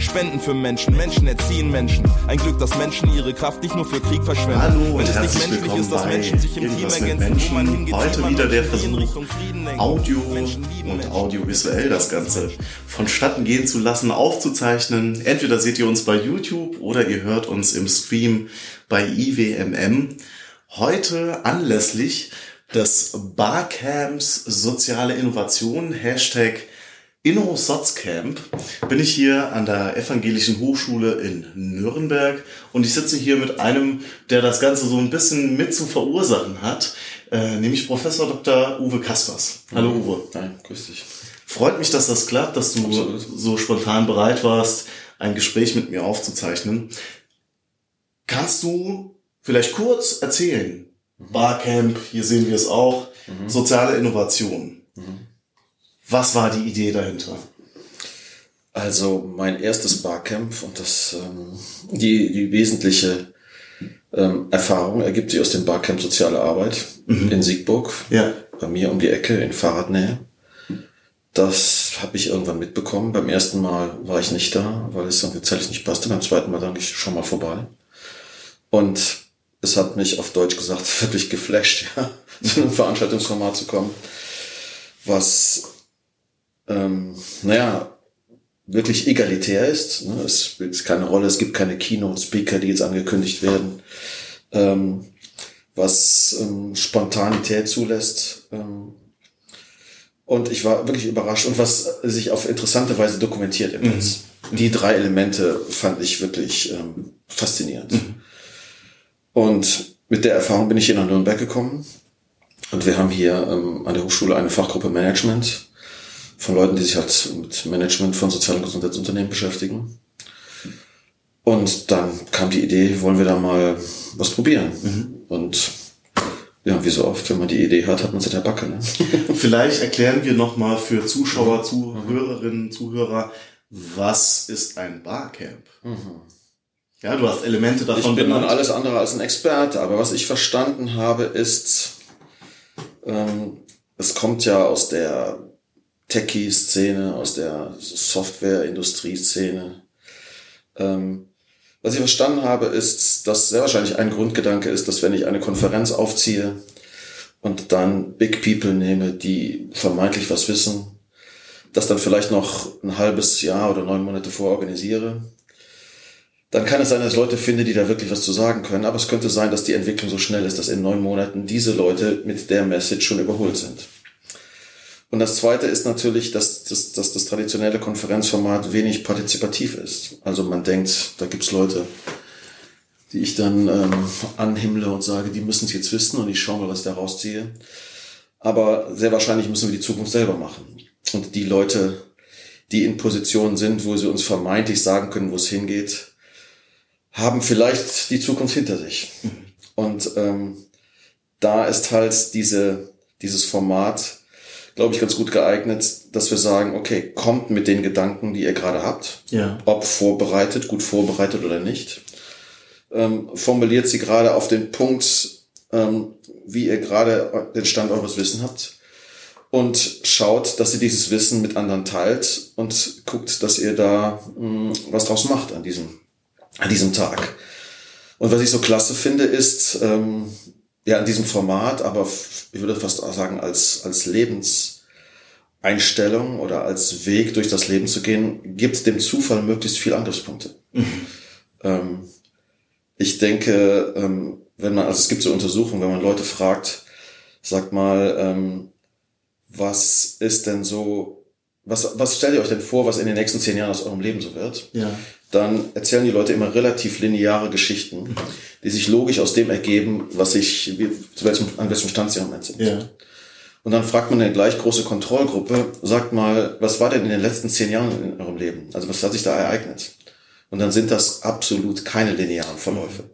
Spenden für Menschen, Menschen erziehen Menschen. Ein Glück, dass Menschen ihre Kraft nicht nur für Krieg verschwenden. Hallo Wenn und es nicht herzlich menschlich willkommen ist, dass bei Menschen sich im Team ergänzen, man hingeht, Heute wieder der Versuch. Audio und audiovisuell das Ganze vonstatten gehen zu lassen, aufzuzeichnen. Entweder seht ihr uns bei YouTube oder ihr hört uns im Stream bei IWMM. Heute anlässlich des Barcamps Soziale Innovation, Hashtag InnoSotzCamp, bin ich hier an der Evangelischen Hochschule in Nürnberg und ich sitze hier mit einem, der das Ganze so ein bisschen mit zu verursachen hat, äh, nämlich Professor Dr. Uwe Kaspers. Hallo Uwe. Nein, grüß dich. Freut mich, dass das klappt, dass du Absolut. so spontan bereit warst, ein Gespräch mit mir aufzuzeichnen. Kannst du vielleicht kurz erzählen? Barcamp, hier sehen wir es auch, soziale Innovation. Was war die Idee dahinter? Also mein erstes Barcamp und das ähm, die, die wesentliche ähm, Erfahrung ergibt sich aus dem Barcamp Soziale Arbeit in Siegburg, Ja. bei mir um die Ecke in Fahrradnähe. Das habe ich irgendwann mitbekommen. Beim ersten Mal war ich nicht da, weil es irgendwie zeitlich nicht passte. Beim zweiten Mal dann ich schon mal vorbei. Und es hat mich auf Deutsch gesagt wirklich geflasht, ja, zu einem Veranstaltungsformat zu kommen, was ähm, naja, wirklich egalitär ist. Ne? Es spielt keine Rolle, es gibt keine Keynote-Speaker, die jetzt angekündigt werden, ähm, was ähm, Spontanität zulässt. Ähm, und ich war wirklich überrascht und was sich auf interessante Weise dokumentiert im Netz. Die drei Elemente fand ich wirklich ähm, faszinierend. Und mit der Erfahrung bin ich hier nach Nürnberg gekommen. Und wir haben hier ähm, an der Hochschule eine Fachgruppe Management von Leuten, die sich halt mit Management von sozialen Gesundheitsunternehmen beschäftigen. Und dann kam die Idee, wollen wir da mal was probieren. Und ja, wie so oft, wenn man die Idee hat, hat man sie der Backe. Ne? Vielleicht erklären wir nochmal für Zuschauer, Zuhörerinnen, Zuhörer, was ist ein Barcamp? Ja, du hast Elemente davon Ich bin nun alles andere als ein Experte, aber was ich verstanden habe, ist, ähm, es kommt ja aus der Techie-Szene, aus der Software-Industrie-Szene. Ähm, was ich verstanden habe, ist, dass sehr wahrscheinlich ein Grundgedanke ist, dass wenn ich eine Konferenz aufziehe und dann Big People nehme, die vermeintlich was wissen, das dann vielleicht noch ein halbes Jahr oder neun Monate vororganisiere, dann kann es sein, dass ich Leute finde, die da wirklich was zu sagen können. Aber es könnte sein, dass die Entwicklung so schnell ist, dass in neun Monaten diese Leute mit der Message schon überholt sind. Und das Zweite ist natürlich, dass, dass, dass das traditionelle Konferenzformat wenig partizipativ ist. Also man denkt, da gibt's Leute, die ich dann ähm, anhimmle und sage, die müssen es jetzt wissen und ich schaue mal, was ich da rausziehe. Aber sehr wahrscheinlich müssen wir die Zukunft selber machen. Und die Leute, die in Positionen sind, wo sie uns vermeintlich sagen können, wo es hingeht, haben vielleicht die Zukunft hinter sich. Und ähm, da ist halt diese, dieses Format, glaube ich, ganz gut geeignet, dass wir sagen, okay, kommt mit den Gedanken, die ihr gerade habt, Ja. ob vorbereitet, gut vorbereitet oder nicht, ähm, formuliert sie gerade auf den Punkt, ähm, wie ihr gerade den Stand eures Wissen habt und schaut, dass ihr dieses Wissen mit anderen teilt und guckt, dass ihr da mh, was draus macht an diesem, an diesem Tag. Und was ich so klasse finde, ist, ähm, ja, in diesem Format, aber ich würde fast auch sagen, als, als Lebenseinstellung oder als Weg durch das Leben zu gehen, gibt dem Zufall möglichst viele Angriffspunkte. Ähm, ich denke, ähm, wenn man, also es gibt so Untersuchungen, wenn man Leute fragt, sagt mal, ähm, was ist denn so, was, was stellt ihr euch denn vor, was in den nächsten zehn Jahren aus eurem Leben so wird? Ja. dann erzählen die Leute immer relativ lineare Geschichten, die sich logisch aus dem ergeben, was ich, wie, zu welchem, an welchem Stand sie im Moment sind. Ja. Und dann fragt man eine gleich große Kontrollgruppe, sagt mal, was war denn in den letzten zehn Jahren in eurem Leben? Also was hat sich da ereignet? Und dann sind das absolut keine linearen Verläufe.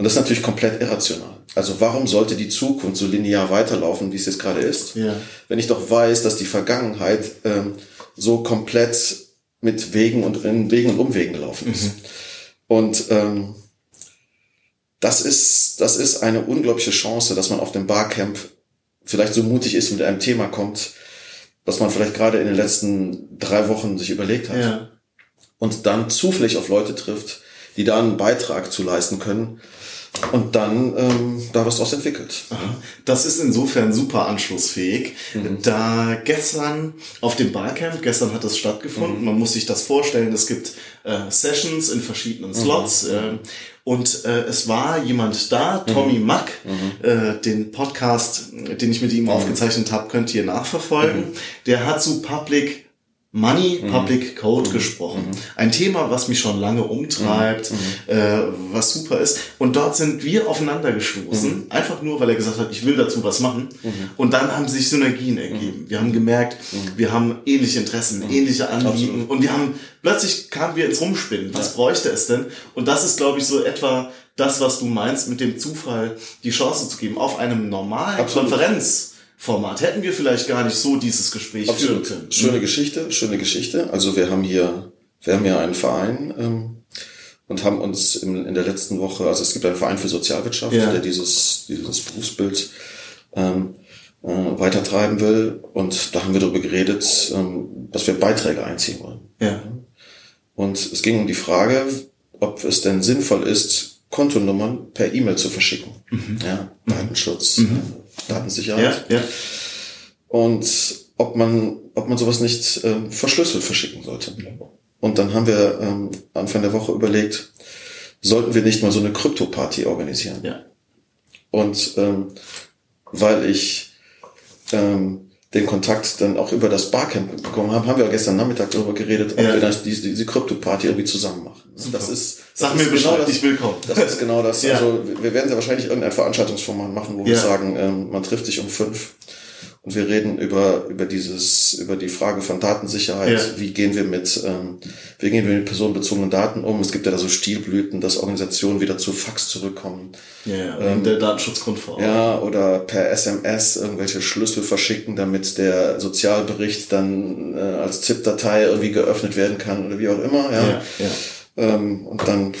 Und das ist natürlich komplett irrational. Also warum sollte die Zukunft so linear weiterlaufen, wie es jetzt gerade ist, Ja. wenn ich doch weiß, dass die Vergangenheit ähm, so komplett mit Wegen und in Wegen und Umwegen gelaufen ist. Und ähm, das ist, das ist eine unglaubliche Chance, dass man auf dem Barcamp vielleicht so mutig ist mit einem Thema kommt, was man vielleicht gerade in den letzten drei Wochen sich überlegt hat. Ja. Und dann zufällig auf Leute trifft, die da einen Beitrag zu leisten können und dann ähm, da was draus entwickelt. Das ist insofern super anschlussfähig. Mhm. Da gestern auf dem Barcamp, gestern hat es Mhm. stattgefunden, man muss sich das vorstellen, es gibt äh, Sessions in verschiedenen Slots Mhm. äh, und äh, es war jemand da, Tommy Mhm. Mack, äh, den Podcast, den ich mit ihm aufgezeichnet habe, könnt ihr nachverfolgen. Mhm. Der hat zu Public Money, Public Mhm. Code gesprochen. Ein Thema, was mich schon lange umtreibt, Mhm. äh, was super ist. Und dort sind wir aufeinander gestoßen, Mhm. einfach nur, weil er gesagt hat, ich will dazu was machen. Und dann haben sich Synergien Mhm. ergeben. Wir haben gemerkt, wir haben ähnliche Interessen, ähnliche Anliegen. Und wir haben, plötzlich kamen wir ins Rumspinnen. Was bräuchte es denn? Und das ist, glaube ich, so etwa das, was du meinst, mit dem Zufall die Chance zu geben. Auf einem normalen Absolut. Konferenzformat hätten wir vielleicht gar nicht so dieses Gespräch führen Absolut. können. Schöne Geschichte, schöne Geschichte. Also wir haben hier, wir haben hier einen Verein ähm, und haben uns in, in der letzten Woche, also es gibt einen Verein für Sozialwirtschaft, Ja. der dieses, dieses Berufsbild ähm, äh, weitertreiben will. Und da haben wir darüber geredet, ähm, dass wir Beiträge einziehen wollen. Ja. Und es ging um die Frage, ob es denn sinnvoll ist, Kontonummern per E-Mail zu verschicken. Ja, Datenschutz, äh, Datensicherheit. Ja, ja. Und ob man, ob man sowas nicht ähm, verschlüsselt verschicken sollte. Und dann haben wir ähm, Anfang der Woche überlegt, sollten wir nicht mal so eine Krypto-Party organisieren. ja. Und ähm, weil ich ähm, den Kontakt dann auch über das Barcamp bekommen habe, haben wir gestern Nachmittag darüber geredet, ob Ja. wir das, diese, diese Krypto-Party irgendwie zusammen machen. Das ist, Sag das mir ist Bescheid, das, ich will kommen. Das ist genau das. Ja. Also wir werden ja wahrscheinlich irgendein Veranstaltungsformat machen, wo wir sagen, ähm, man trifft sich um fünf und wir reden über über dieses über die Frage von Datensicherheit. Ja. Wie gehen wir mit ähm, wie gehen wir mit personenbezogenen Daten um? Es gibt ja da so Stilblüten, dass Organisationen wieder zu Fax zurückkommen. Ja. Ähm, der Datenschutzgrundverordnung. Ja, oder per SMS irgendwelche Schlüssel verschicken, damit der Sozialbericht dann äh, als ZIP-Datei irgendwie geöffnet werden kann oder wie auch immer. Ja. Ja, ja. Ähm, und dann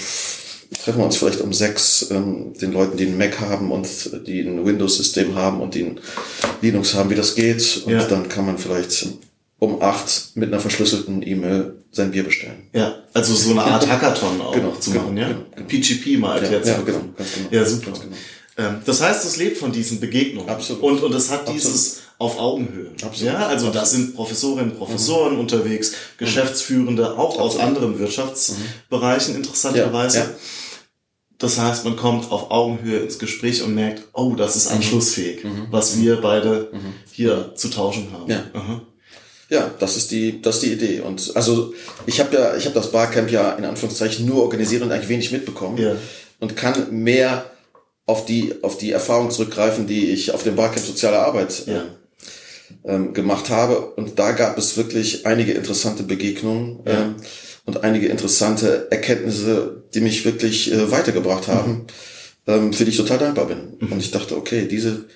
treffen wir uns vielleicht um sechs, ähm, den Leuten, die einen Mac haben und die ein Windows-System haben und die ein Linux haben, wie das geht. Und Ja. dann kann man vielleicht um acht mit einer verschlüsselten E-Mail sein Bier bestellen. Ja, also so eine Art Hackathon auch Genau, zu genau, machen, ja? genau, genau. PGP mal Ja, erklärt ja, zu genau, ganz genau. Ja, super. Genau. Ähm, Das heißt, es lebt von diesen Begegnungen. Absolut. Und, und es hat Absolut. dieses auf Augenhöhe. Absolut. Ja, also da sind Professorinnen, Professoren Mhm. unterwegs, Geschäftsführende, auch aus anderen Wirtschaftsbereichen interessanterweise. Ja, ja. Das heißt, man kommt auf Augenhöhe ins Gespräch und merkt, oh, das Mhm. ist anschlussfähig, was wir beide hier zu tauschen haben. Ja. Aha. Ja, das ist die, das ist die Idee. Und also ich habe ja, ich habe das Barcamp ja in Anführungszeichen nur organisiert und eigentlich wenig mitbekommen Ja. und kann mehr auf die, auf die Erfahrung zurückgreifen, die ich auf dem Barcamp Soziale Arbeit äh, Ja. ähm, gemacht habe. Und da gab es wirklich einige interessante Begegnungen Ja. ähm, und einige interessante Erkenntnisse, die mich wirklich äh, weitergebracht haben, ähm, für die ich total dankbar bin. Und ich dachte, okay, diese,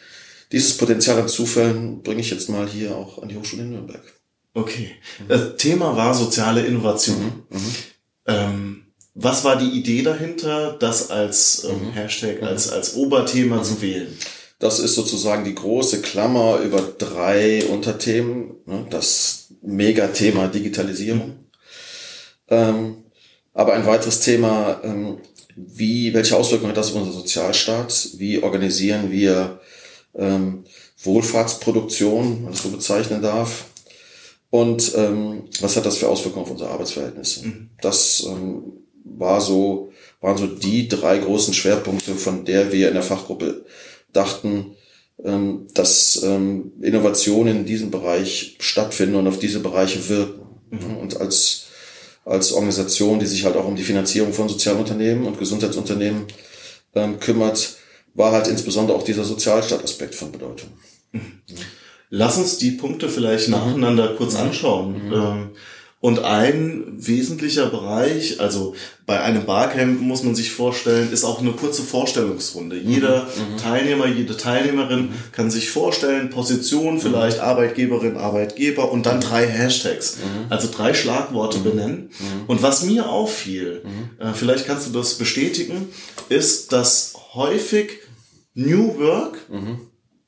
dieses Potenzial an Zufällen bringe ich jetzt mal hier auch an die Hochschule in Nürnberg. Okay. Das Thema war soziale Innovation. Ähm, was war die Idee dahinter, das als ähm, Hashtag, als, als Oberthema zu wählen? Das ist sozusagen die große Klammer über drei Unterthemen. Ne? Das Megathema Digitalisierung. Ähm, aber ein weiteres Thema, ähm, wie, welche Auswirkungen hat das auf unseren Sozialstaat? Wie organisieren wir ähm, Wohlfahrtsproduktion, wenn man das so bezeichnen darf? Und ähm, was hat das für Auswirkungen auf unsere Arbeitsverhältnisse? Das ähm, war so, waren so die drei großen Schwerpunkte, von der wir in der Fachgruppe dachten, ähm, dass ähm, Innovationen in diesem Bereich stattfinden und auf diese Bereiche wirken. Und als, als Organisation, die sich halt auch um die Finanzierung von Sozialunternehmen und Gesundheitsunternehmen ähm, kümmert, war halt insbesondere auch dieser Sozialstaataspekt von Bedeutung. Lass uns die Punkte vielleicht nacheinander kurz anschauen. Ähm, Und ein wesentlicher Bereich, also bei einem Barcamp muss man sich vorstellen, ist auch eine kurze Vorstellungsrunde. Jeder mhm. Teilnehmer, jede Teilnehmerin mhm. kann sich vorstellen, Position, vielleicht mhm. Arbeitgeberin, Arbeitgeber und dann drei Hashtags, mhm. also drei Schlagworte mhm. benennen. Mhm. Und was mir auffiel, äh, vielleicht kannst du das bestätigen, ist, dass häufig New Work,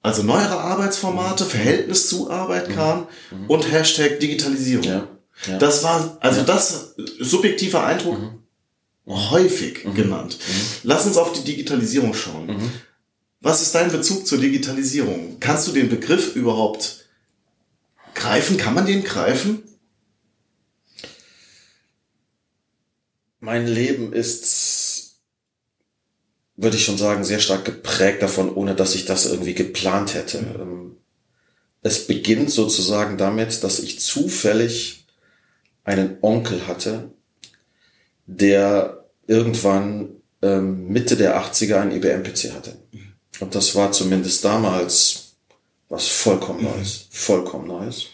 also neuere Arbeitsformate, Verhältnis zu Arbeit kam und Hashtag Digitalisierung. Ja. Ja. Das war, also ja. das subjektiver Eindruck mhm. häufig mhm. genannt. Mhm. Lass uns auf die Digitalisierung schauen. Mhm. Was ist dein Bezug zur Digitalisierung? Kannst du den Begriff überhaupt greifen? Kann man den greifen? Mein Leben ist, würde ich schon sagen, sehr stark geprägt davon, ohne dass ich das irgendwie geplant hätte. Mhm. Ähm, es beginnt sozusagen damit, dass ich zufällig einen Onkel hatte, der irgendwann ähm, Mitte der 80er ein IBM-PC hatte. Und das war zumindest damals was vollkommen mhm. Neues. Vollkommen Neues.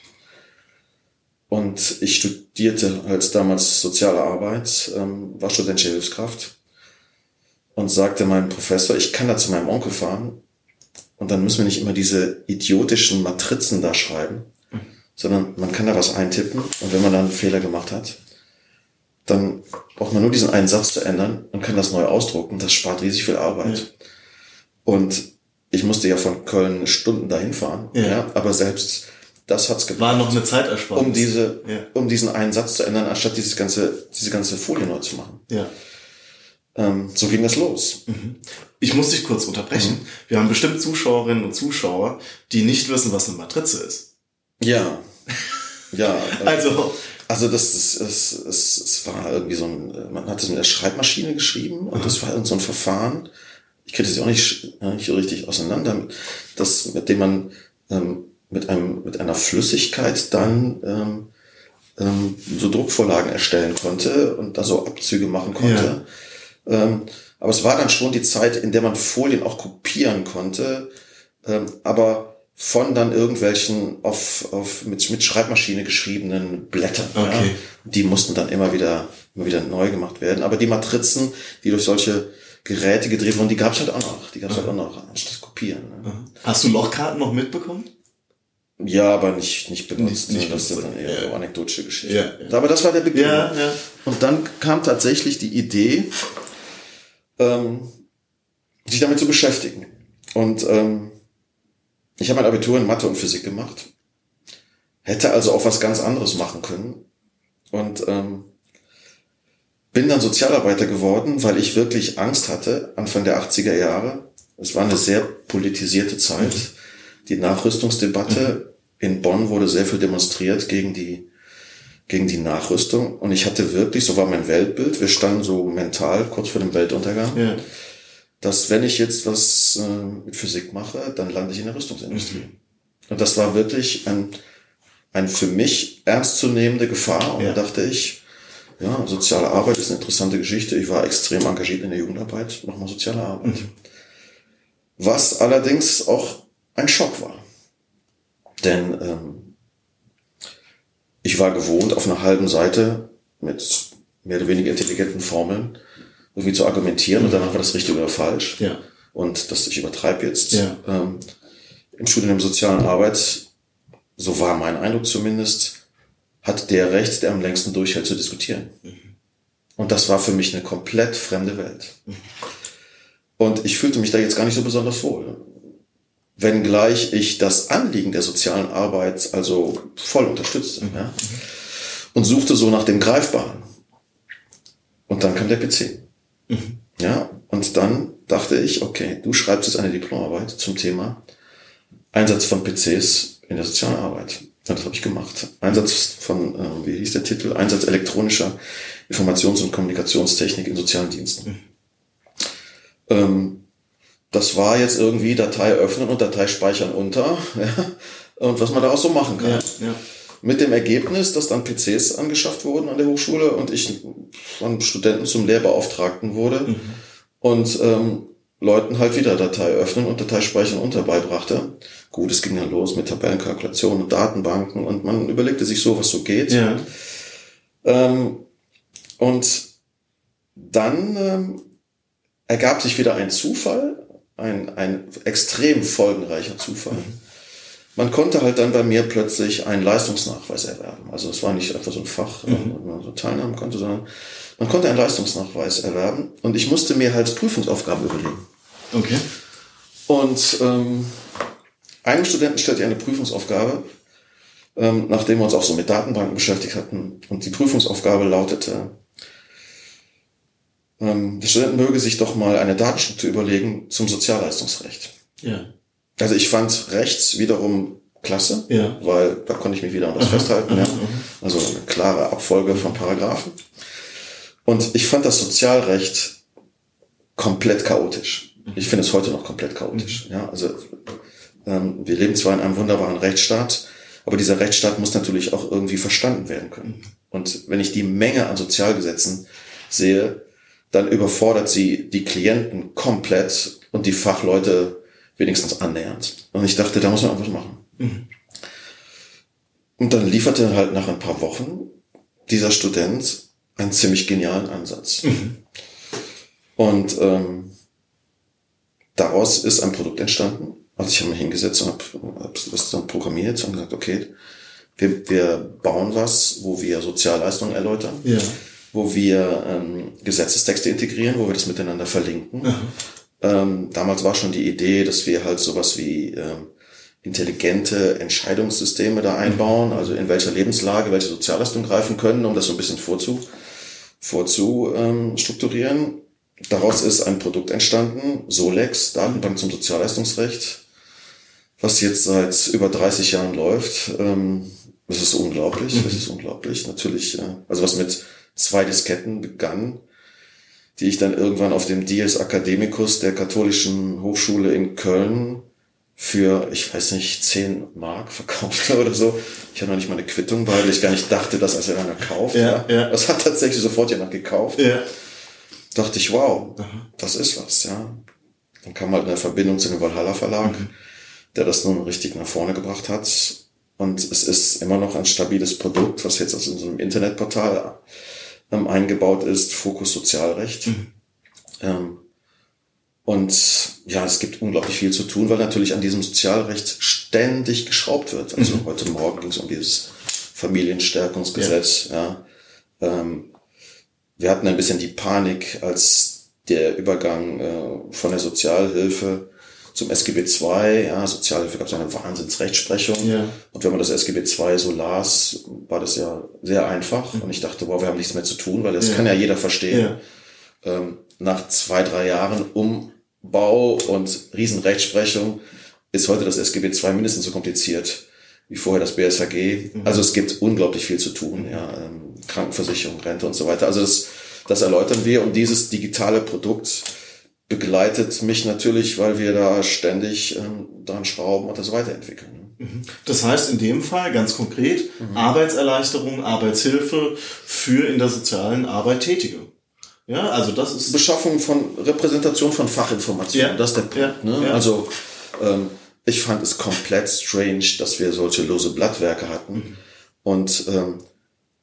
Und ich studierte als damals soziale Arbeit, ähm, war studentische Hilfskraft und sagte meinem Professor, ich kann da zu meinem Onkel fahren und dann müssen wir nicht immer diese idiotischen Matrizen da schreiben, sondern man kann da was eintippen und wenn man dann einen Fehler gemacht hat, dann braucht man nur diesen einen Satz zu ändern und kann das neu ausdrucken. Das spart riesig viel Arbeit. Ja. Und ich musste ja von Köln Stunden dahin fahren, ja. ja aber selbst das hat's gebracht. War noch eine Zeitersparnis. Um diese, ja. um diesen einen Satz zu ändern, anstatt dieses ganze, diese ganze Folie neu zu machen. Ja. Ähm, so ging das los. Mhm. Ich muss dich kurz unterbrechen. Mhm. Wir haben bestimmt Zuschauerinnen und Zuschauer, die nicht wissen, was eine Matrize ist. Ja. Ja. also. Also das, das, das, das, das war irgendwie so ein, man hat es mit der Schreibmaschine geschrieben und das war irgend so ein Verfahren. Ich kriege das auch nicht, nicht so richtig auseinander, das, mit dem man ähm, mit einem mit einer Flüssigkeit dann ähm, ähm, so Druckvorlagen erstellen konnte und da so Abzüge machen konnte. Ja. Ähm, aber es war dann schon die Zeit, in der man Folien auch kopieren konnte. Ähm, aber von dann irgendwelchen auf, auf mit, mit Schreibmaschine geschriebenen Blättern. Okay. Ja. Die mussten dann immer wieder, immer wieder neu gemacht werden. Aber die Matrizen, die durch solche Geräte gedreht wurden, die gab's halt auch noch. Die gab's mhm. halt auch noch, anstatt kopieren. Ne? Hast du Lochkarten noch mitbekommen? Ja, aber nicht, nicht benutzt. Nicht, nicht das sind dann eher ja. so anekdotische Geschichten. Ja, ja. Aber das war der Beginn. Ja, ja. Und dann kam tatsächlich die Idee, ähm, sich damit zu beschäftigen. Und ähm, ich habe mein Abitur in Mathe und Physik gemacht, hätte also auch was ganz anderes machen können und ähm, bin dann Sozialarbeiter geworden, weil ich wirklich Angst hatte, Anfang der 80er Jahre. Es war eine sehr politisierte Zeit. Die Nachrüstungsdebatte in Bonn wurde sehr viel demonstriert gegen die, gegen die Nachrüstung. Und ich hatte wirklich, so war mein Weltbild, wir standen so mental kurz vor dem Weltuntergang. Ja dass wenn ich jetzt was äh, mit Physik mache, dann lande ich in der Rüstungsindustrie. Mhm. Und das war wirklich ein, ein für mich ernstzunehmende Gefahr. Und ja. da dachte ich, ja, soziale Arbeit ist eine interessante Geschichte. Ich war extrem engagiert in der Jugendarbeit, nochmal soziale Arbeit. Mhm. Was allerdings auch ein Schock war. Denn ähm, ich war gewohnt, auf einer halben Seite mit mehr oder weniger intelligenten Formeln irgendwie zu argumentieren und danach war das richtig oder falsch. Ja. Und das, ich übertreibe jetzt, ja. ähm, im Studium der sozialen Arbeit, so war mein Eindruck zumindest, hat der Recht, der am längsten durchhält, zu diskutieren. Mhm. Und das war für mich eine komplett fremde Welt. Mhm. Und ich fühlte mich da jetzt gar nicht so besonders wohl. Wenngleich ich das Anliegen der sozialen Arbeit also voll unterstützte. Mhm. Ja? Und suchte so nach dem Greifbaren. Und dann kam der PC. Ja, und dann dachte ich, okay, du schreibst jetzt eine Diplomarbeit zum Thema Einsatz von PCs in der sozialen Arbeit. Ja, das habe ich gemacht. Einsatz von, äh, wie hieß der Titel? Einsatz elektronischer Informations- und Kommunikationstechnik in sozialen Diensten. Mhm. Ähm, das war jetzt irgendwie Datei öffnen und Datei speichern unter. Ja, und was man daraus so machen kann. Ja, ja. Mit dem Ergebnis, dass dann PCs angeschafft wurden an der Hochschule und ich von Studenten zum Lehrbeauftragten wurde mhm. und ähm, Leuten halt wieder Datei öffnen und Datei speichern unter beibrachte. Gut, es ging dann los mit Tabellenkalkulationen und Datenbanken und man überlegte sich so, was so geht. Ja. Ähm, und dann ähm, ergab sich wieder ein Zufall, ein, ein extrem folgenreicher Zufall. Man konnte halt dann bei mir plötzlich einen Leistungsnachweis erwerben. Also es war nicht einfach so ein Fach, mhm. wo man so teilnehmen konnte, sondern man konnte einen Leistungsnachweis erwerben und ich musste mir halt Prüfungsaufgaben überlegen. Okay. Und ähm, einem Studenten stellte ich eine Prüfungsaufgabe, ähm, nachdem wir uns auch so mit Datenbanken beschäftigt hatten. Und die Prüfungsaufgabe lautete, ähm, der Student möge sich doch mal eine Datenstruktur überlegen zum Sozialleistungsrecht. Ja. Also ich fand rechts wiederum klasse, Ja. weil da konnte ich mich wieder an das festhalten. Ja. Also eine klare Abfolge von Paragraphen. Und ich fand das Sozialrecht komplett chaotisch. Ich finde es heute noch komplett chaotisch. Ja, also ähm, wir leben zwar in einem wunderbaren Rechtsstaat, aber dieser Rechtsstaat muss natürlich auch irgendwie verstanden werden können. Und wenn ich die Menge an Sozialgesetzen sehe, dann überfordert sie die Klienten komplett und die Fachleute wenigstens annähernd. Und ich dachte, da muss man einfach machen. Und dann lieferte halt nach ein paar Wochen dieser Student einen ziemlich genialen Ansatz. Und ähm, daraus ist ein Produkt entstanden. Also ich habe mich hingesetzt und habe hab das dann programmiert und gesagt, okay, wir, wir bauen was, wo wir Sozialleistungen erläutern, Ja. wo wir ähm, Gesetzestexte integrieren, wo wir das miteinander verlinken. Ähm, damals war schon die Idee, dass wir halt sowas wie ähm, intelligente Entscheidungssysteme da einbauen, also in welcher Lebenslage welche Sozialleistungen greifen können, um das so ein bisschen vorzu, vorzu ähm, strukturieren. Daraus ist ein Produkt entstanden, Solex, Datenbank zum Sozialleistungsrecht, was jetzt seit über 30 Jahren läuft. Ähm, das ist unglaublich, das ist unglaublich. Natürlich, äh, also was mit zwei Disketten begann, die ich dann irgendwann auf dem Dies Academicus der katholischen Hochschule in Köln für, ich weiß nicht, 10 Mark verkaufte oder so. Ich habe noch nicht mal eine Quittung bei, weil ich gar nicht dachte, dass als einer kauft. Ja, ja. Das hat tatsächlich sofort jemand gekauft Ja. dachte ich, wow, das ist was, ja. Dann kam halt eine Verbindung zu dem Valhalla Verlag, der das nun richtig nach vorne gebracht hat. Und es ist immer noch ein stabiles Produkt, was jetzt also in so einem Internetportal ähm, eingebaut ist, Fokus Sozialrecht. Ähm, und ja, es gibt unglaublich viel zu tun, weil natürlich an diesem Sozialrecht ständig geschraubt wird. Also heute Morgen ging es um dieses Familienstärkungsgesetz, ja. Ähm, wir hatten ein bisschen die Panik, als der Übergang äh, von der Sozialhilfe zum SGB II, ja, Sozialhilfe gab es eine Wahnsinnsrechtsprechung. Ja. Und wenn man das SGB II so las, war das ja sehr einfach. Und ich dachte, wow, wir haben nichts mehr zu tun, weil das Ja. kann ja jeder verstehen. Ja. Ähm, nach zwei, drei Jahren Umbau und Riesenrechtsprechung ist heute das SGB II mindestens so kompliziert wie vorher das BSHG. Also es gibt unglaublich viel zu tun, ja, ähm, Krankenversicherung, Rente und so weiter. Also das, das erläutern wir und dieses digitale Produkt begleitet mich natürlich, weil wir da ständig ähm, dran schrauben und das weiterentwickeln. Das heißt in dem Fall ganz konkret Arbeitserleichterung, Arbeitshilfe für in der sozialen Arbeit Tätige. Ja, also das ist Beschaffung von Repräsentation von Fachinformationen, Ja. das ist der Punkt. Ja. Ne? Ja. Also ähm, ich fand es komplett strange, dass wir solche lose Blattwerke hatten Mhm. und ähm,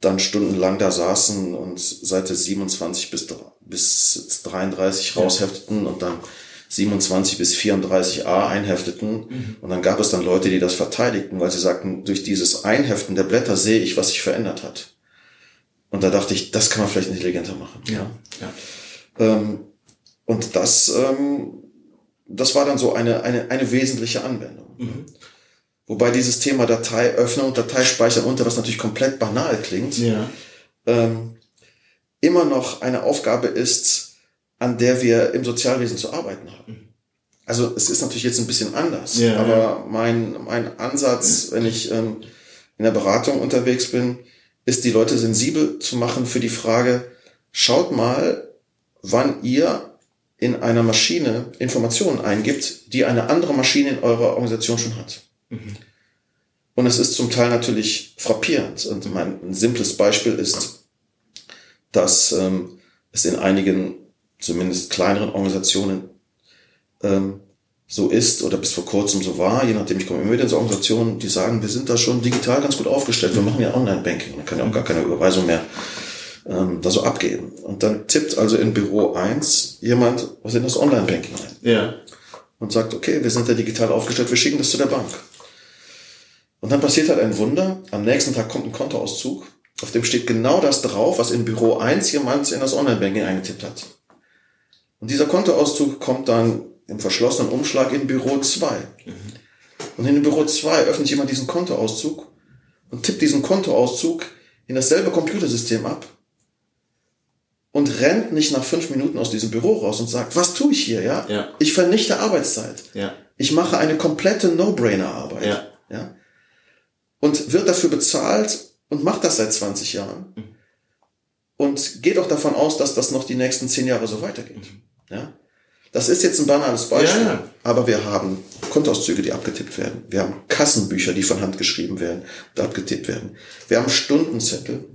dann stundenlang da saßen und Seite 27 bis, bis 33 raushefteten und dann 27 bis 34a einhefteten. Mhm. Und dann gab es dann Leute, die das verteidigten, weil sie sagten, durch dieses Einheften der Blätter sehe ich, was sich verändert hat. Und da dachte ich, das kann man vielleicht intelligenter machen. ja, ja. Ähm, und das, ähm, das war dann so eine, eine, eine wesentliche Anwendung. Wobei dieses Thema Dateiöffnung und Dateispeichern unter, was natürlich komplett banal klingt, Ja. ähm, immer noch eine Aufgabe ist, an der wir im Sozialwesen zu arbeiten haben. Also es ist natürlich jetzt ein bisschen anders, Ja, aber ja. mein, mein Ansatz, wenn ich ähm, in der Beratung unterwegs bin, ist die Leute sensibel zu machen für die Frage, schaut mal, wann ihr in einer Maschine Informationen eingibt, die eine andere Maschine in eurer Organisation schon hat. Und es ist zum Teil natürlich frappierend. Und mein ein simples Beispiel ist, dass ähm, es in einigen, zumindest kleineren Organisationen, ähm, so ist oder bis vor kurzem so war, je nachdem, ich komme immer wieder in so Organisationen, die sagen, wir sind da schon digital ganz gut aufgestellt, wir machen ja Online-Banking, man kann ja auch gar keine Überweisung mehr ähm, da so abgeben. Und dann tippt also in Büro 1 jemand was in das Online-Banking ein Ja. und sagt, okay, wir sind ja digital aufgestellt, wir schicken das zu der Bank. Und dann passiert halt ein Wunder, am nächsten Tag kommt ein Kontoauszug, auf dem steht genau das drauf, was in Büro 1 jemand in das Online-Banking eingetippt hat. Und dieser Kontoauszug kommt dann im verschlossenen Umschlag in Büro 2. Und in Büro 2 öffnet jemand diesen Kontoauszug und tippt diesen Kontoauszug in dasselbe Computersystem ab und rennt nicht nach fünf Minuten aus diesem Büro raus und sagt, was tue ich hier, ja? Ja. Ich vernichte Arbeitszeit. Ja. Ich mache eine komplette No-Brainer-Arbeit. Ja. ja. Und wird dafür bezahlt und macht das seit 20 Jahren. Mhm. Und geht auch davon aus, dass das noch die nächsten zehn Jahre so weitergeht. Mhm. Ja. Das ist jetzt ein banales Beispiel, Ja, ja. aber wir haben Kontoauszüge, die abgetippt werden. Wir haben Kassenbücher, die von Hand geschrieben werden und abgetippt werden. Wir haben Stundenzettel,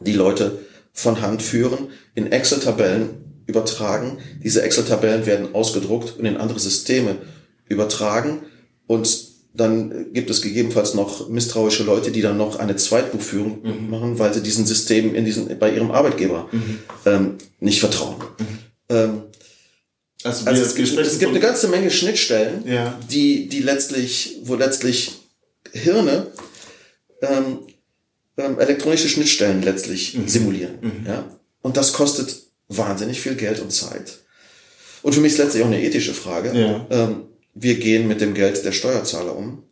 die Leute von Hand führen, in Excel-Tabellen übertragen. Diese Excel-Tabellen werden ausgedruckt und in andere Systeme übertragen und dann gibt es gegebenenfalls noch misstrauische Leute, die dann noch eine Zweitbuchführung machen, weil sie diesen System in diesen, bei ihrem Arbeitgeber ähm, nicht vertrauen. Ähm, Also, also es, gibt, es gibt eine ganze Menge Schnittstellen, Ja. die, die letztlich, wo letztlich Hirne ähm, ähm, elektronische Schnittstellen letztlich Mhm. simulieren. Ja? Und das kostet wahnsinnig viel Geld und Zeit. Und für mich ist letztlich auch eine ethische Frage. Ja. Wir gehen mit dem Geld der Steuerzahler um.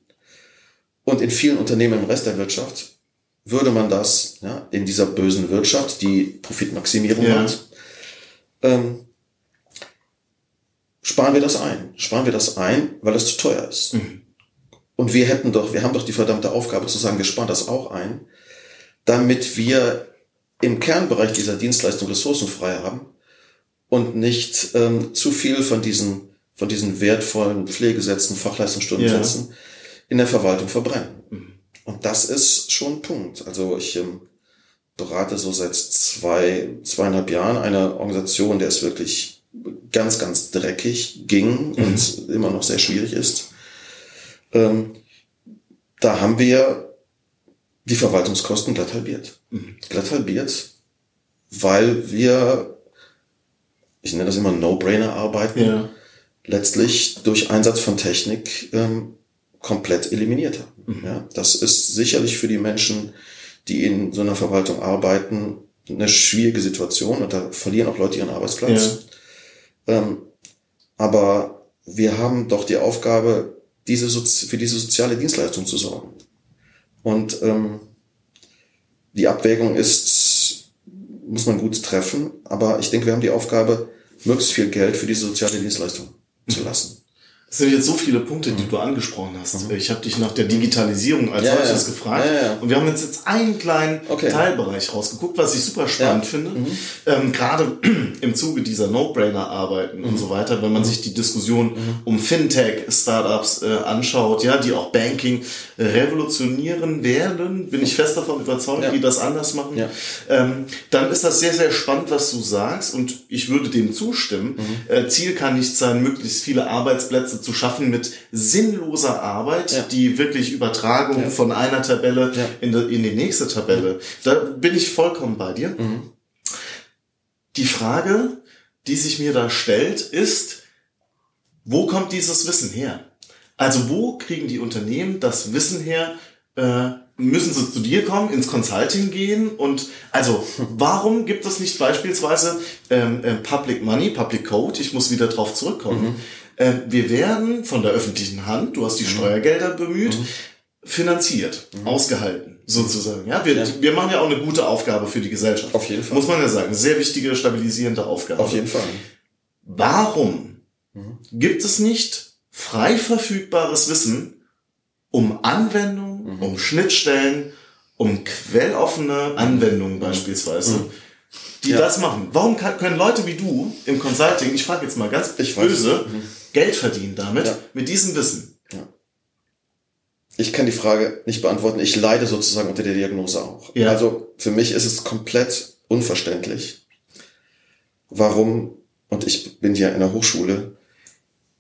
Und in vielen Unternehmen im Rest der Wirtschaft würde man das ja, in dieser bösen Wirtschaft, die Profitmaximierung Ja. hat, ähm, sparen wir das ein. Sparen wir das ein, weil es zu teuer ist. Und wir hätten doch, wir haben doch die verdammte Aufgabe zu sagen, wir sparen das auch ein, damit wir im Kernbereich dieser Dienstleistung ressourcenfrei haben und nicht ähm, zu viel von diesen, von diesen wertvollen Pflegesätzen, Fachleistungsstundensätzen in der Verwaltung verbrennen. Und das ist schon ein Punkt. Also ich ähm, berate so seit zwei, zweieinhalb Jahren eine Organisation, der es wirklich ganz, ganz dreckig ging und immer noch sehr schwierig ist. Ähm, da haben wir die Verwaltungskosten glatt halbiert. Glatt halbiert, weil wir, ich nenne das immer No-Brainer arbeiten, Ja. Letztlich durch Einsatz von Technik ähm, komplett eliminiert haben. Ja, das ist sicherlich für die Menschen, die in so einer Verwaltung arbeiten, eine schwierige Situation und da verlieren auch Leute ihren Arbeitsplatz. Ähm, aber wir haben doch die Aufgabe, diese Sozi für diese soziale Dienstleistung zu sorgen. Und ähm, die Abwägung ist, muss man gut treffen, aber ich denke, wir haben die Aufgabe, möglichst viel Geld für diese soziale Dienstleistung zu lassen. Es sind jetzt so viele Punkte, die du angesprochen hast. Ich habe dich nach der Digitalisierung als Mhm. Ja, solches ja. gefragt. Ja. Und wir haben uns jetzt einen kleinen Okay. Teilbereich rausgeguckt, was ich super spannend finde. Mhm. Ähm, Gerade im Zuge dieser No-Brainer-Arbeiten Mhm. und so weiter, wenn man sich die Diskussion um Fintech-Startups äh, anschaut, ja, die auch Banking äh, revolutionieren werden, bin ich fest davon überzeugt, die das anders machen. Ähm, dann ist das sehr, sehr spannend, was du sagst und ich würde dem zustimmen. Mhm. Äh, Ziel kann nicht sein, möglichst viele Arbeitsplätze zu schaffen mit sinnloser Arbeit, Ja. die wirklich Übertragung Ja. von einer Tabelle Ja. in, die, in die nächste Tabelle. Da bin ich vollkommen bei dir. Mhm. Die Frage, die sich mir da stellt, ist, wo kommt dieses Wissen her? Also wo kriegen die Unternehmen das Wissen her? Äh, müssen sie zu dir kommen, ins Consulting gehen? Und also warum gibt es nicht beispielsweise ähm, äh, Public Money, Public Code? Ich muss wieder drauf zurückkommen. Äh, wir werden von der öffentlichen Hand, du hast die Steuergelder bemüht, finanziert, ausgehalten, sozusagen. Ja, wir, Ja. wir machen ja auch eine gute Aufgabe für die Gesellschaft. Auf jeden Fall. Muss man ja sagen. Eine sehr wichtige, stabilisierende Aufgabe. Auf jeden Fall. Warum Mhm. gibt es nicht frei verfügbares Wissen um Anwendungen, Mhm. um Schnittstellen, um quelloffene Anwendungen beispielsweise, die Mhm. Ja. das machen? Warum kann, können Leute wie du im Consulting, ich frage jetzt mal ganz Ich böse, Mhm. Geld verdienen damit, Ja. mit diesem Wissen? Ich kann die Frage nicht beantworten. Ich leide sozusagen unter der Diagnose auch. Ja. Also für mich ist es komplett unverständlich, warum, und ich bin ja in der Hochschule,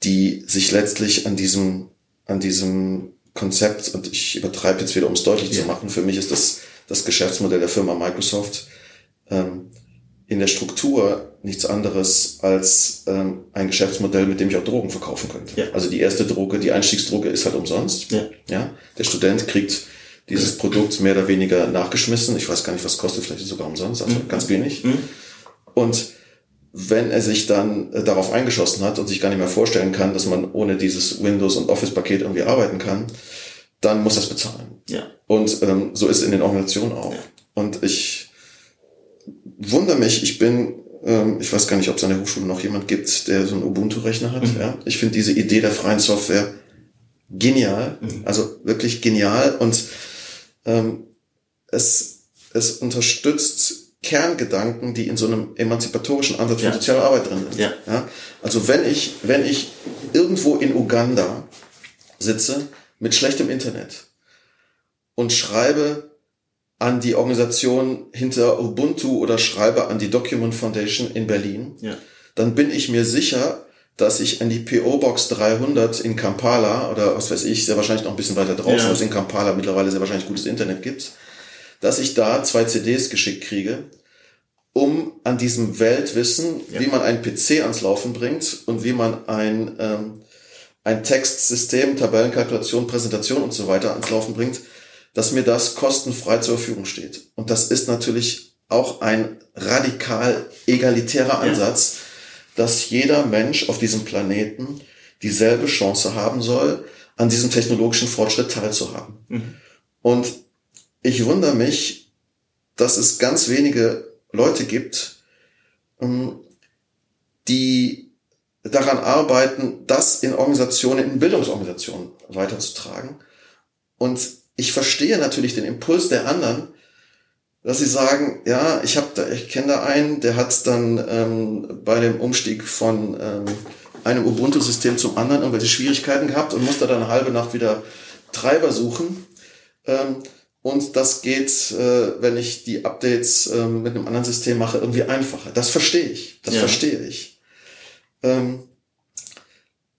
die sich letztlich an diesem, an diesem Konzept, und ich übertreibe jetzt wieder, um es deutlich ja. zu machen, für mich ist das das Geschäftsmodell der Firma Microsoft ähm, in der Struktur nichts anderes als ähm, ein Geschäftsmodell, mit dem ich auch Drogen verkaufen könnte. Ja. Also die erste Droge, die Einstiegsdroge ist halt umsonst. Ja. ja. Der Student kriegt dieses Produkt mehr oder weniger nachgeschmissen. Ich weiß gar nicht, was kostet, vielleicht sogar umsonst, also mhm. ganz wenig. Mhm. Und wenn er sich dann äh, darauf eingeschossen hat und sich gar nicht mehr vorstellen kann, dass man ohne dieses Windows- und Office-Paket irgendwie arbeiten kann, dann muss er es bezahlen. Ja. Und ähm, so ist es in den Organisationen auch. Ja. Und ich wundere mich, ich bin, ähm, ich weiß gar nicht, ob es an der Hochschule noch jemand gibt, der so einen Ubuntu-Rechner hat. Mhm. Ja? Ich finde diese Idee der freien Software genial, mhm. also wirklich genial. Und ähm, es, es unterstützt Kerngedanken, die in so einem emanzipatorischen Ansatz von ja. sozialer Arbeit drin sind. Ja. ja. Also wenn ich, wenn ich irgendwo in Uganda sitze mit schlechtem Internet und schreibe an die Organisation hinter Ubuntu oder schreibe an die Document Foundation in Berlin, ja. dann bin ich mir sicher, dass ich an die PO Box 300 in Kampala oder was weiß ich, sehr wahrscheinlich noch ein bisschen weiter draußen, ja. als in Kampala mittlerweile sehr wahrscheinlich gutes Internet gibt, dass ich da zwei CDs geschickt kriege, um an diesem Weltwissen, ja. wie man einen PC ans Laufen bringt und wie man ein, ähm, ein Textsystem, Tabellenkalkulation, Präsentation und so weiter ans Laufen bringt, dass mir das kostenfrei zur Verfügung steht. Und das ist natürlich auch ein radikal egalitärer Ansatz, ja. dass jeder Mensch auf diesem Planeten dieselbe Chance haben soll, an diesem technologischen Fortschritt teilzuhaben. Mhm. Und ich wundere mich, dass es ganz wenige Leute gibt, ähm, die daran arbeiten, das in Organisationen, in Bildungsorganisationen weiterzutragen. Und ich verstehe natürlich den Impuls der anderen, dass sie sagen, ja, ich habe da, ich kenne da einen, der hat dann ähm, bei dem Umstieg von ähm, einem Ubuntu-System zum anderen irgendwelche Schwierigkeiten gehabt und musste dann eine halbe Nacht wieder Treiber suchen. Ähm, und das geht, äh, wenn ich die Updates äh, mit einem anderen System mache, irgendwie einfacher. Das verstehe ich. Das ja. verstehe ich. Ähm,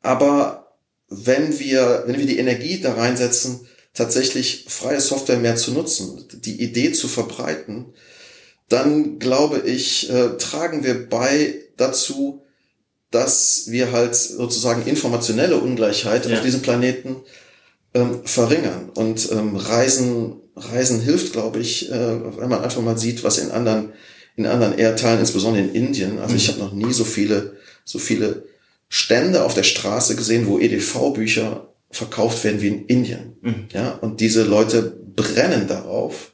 aber wenn wir, wenn wir die Energie da reinsetzen, tatsächlich freie Software mehr zu nutzen, die Idee zu verbreiten, dann glaube ich, äh, tragen wir bei dazu, dass wir halt sozusagen informationelle Ungleichheit ja. auf diesem Planeten ähm, verringern. Und ähm, Reisen, Reisen hilft, glaube ich, äh, wenn man einfach mal sieht, was in anderen, in anderen Erdteilen, insbesondere in Indien, also mhm. ich habe noch nie so viele, so viele Stände auf der Straße gesehen, wo EDV-Bücher verkauft werden wie in Indien. Mhm. Ja, und diese Leute brennen darauf,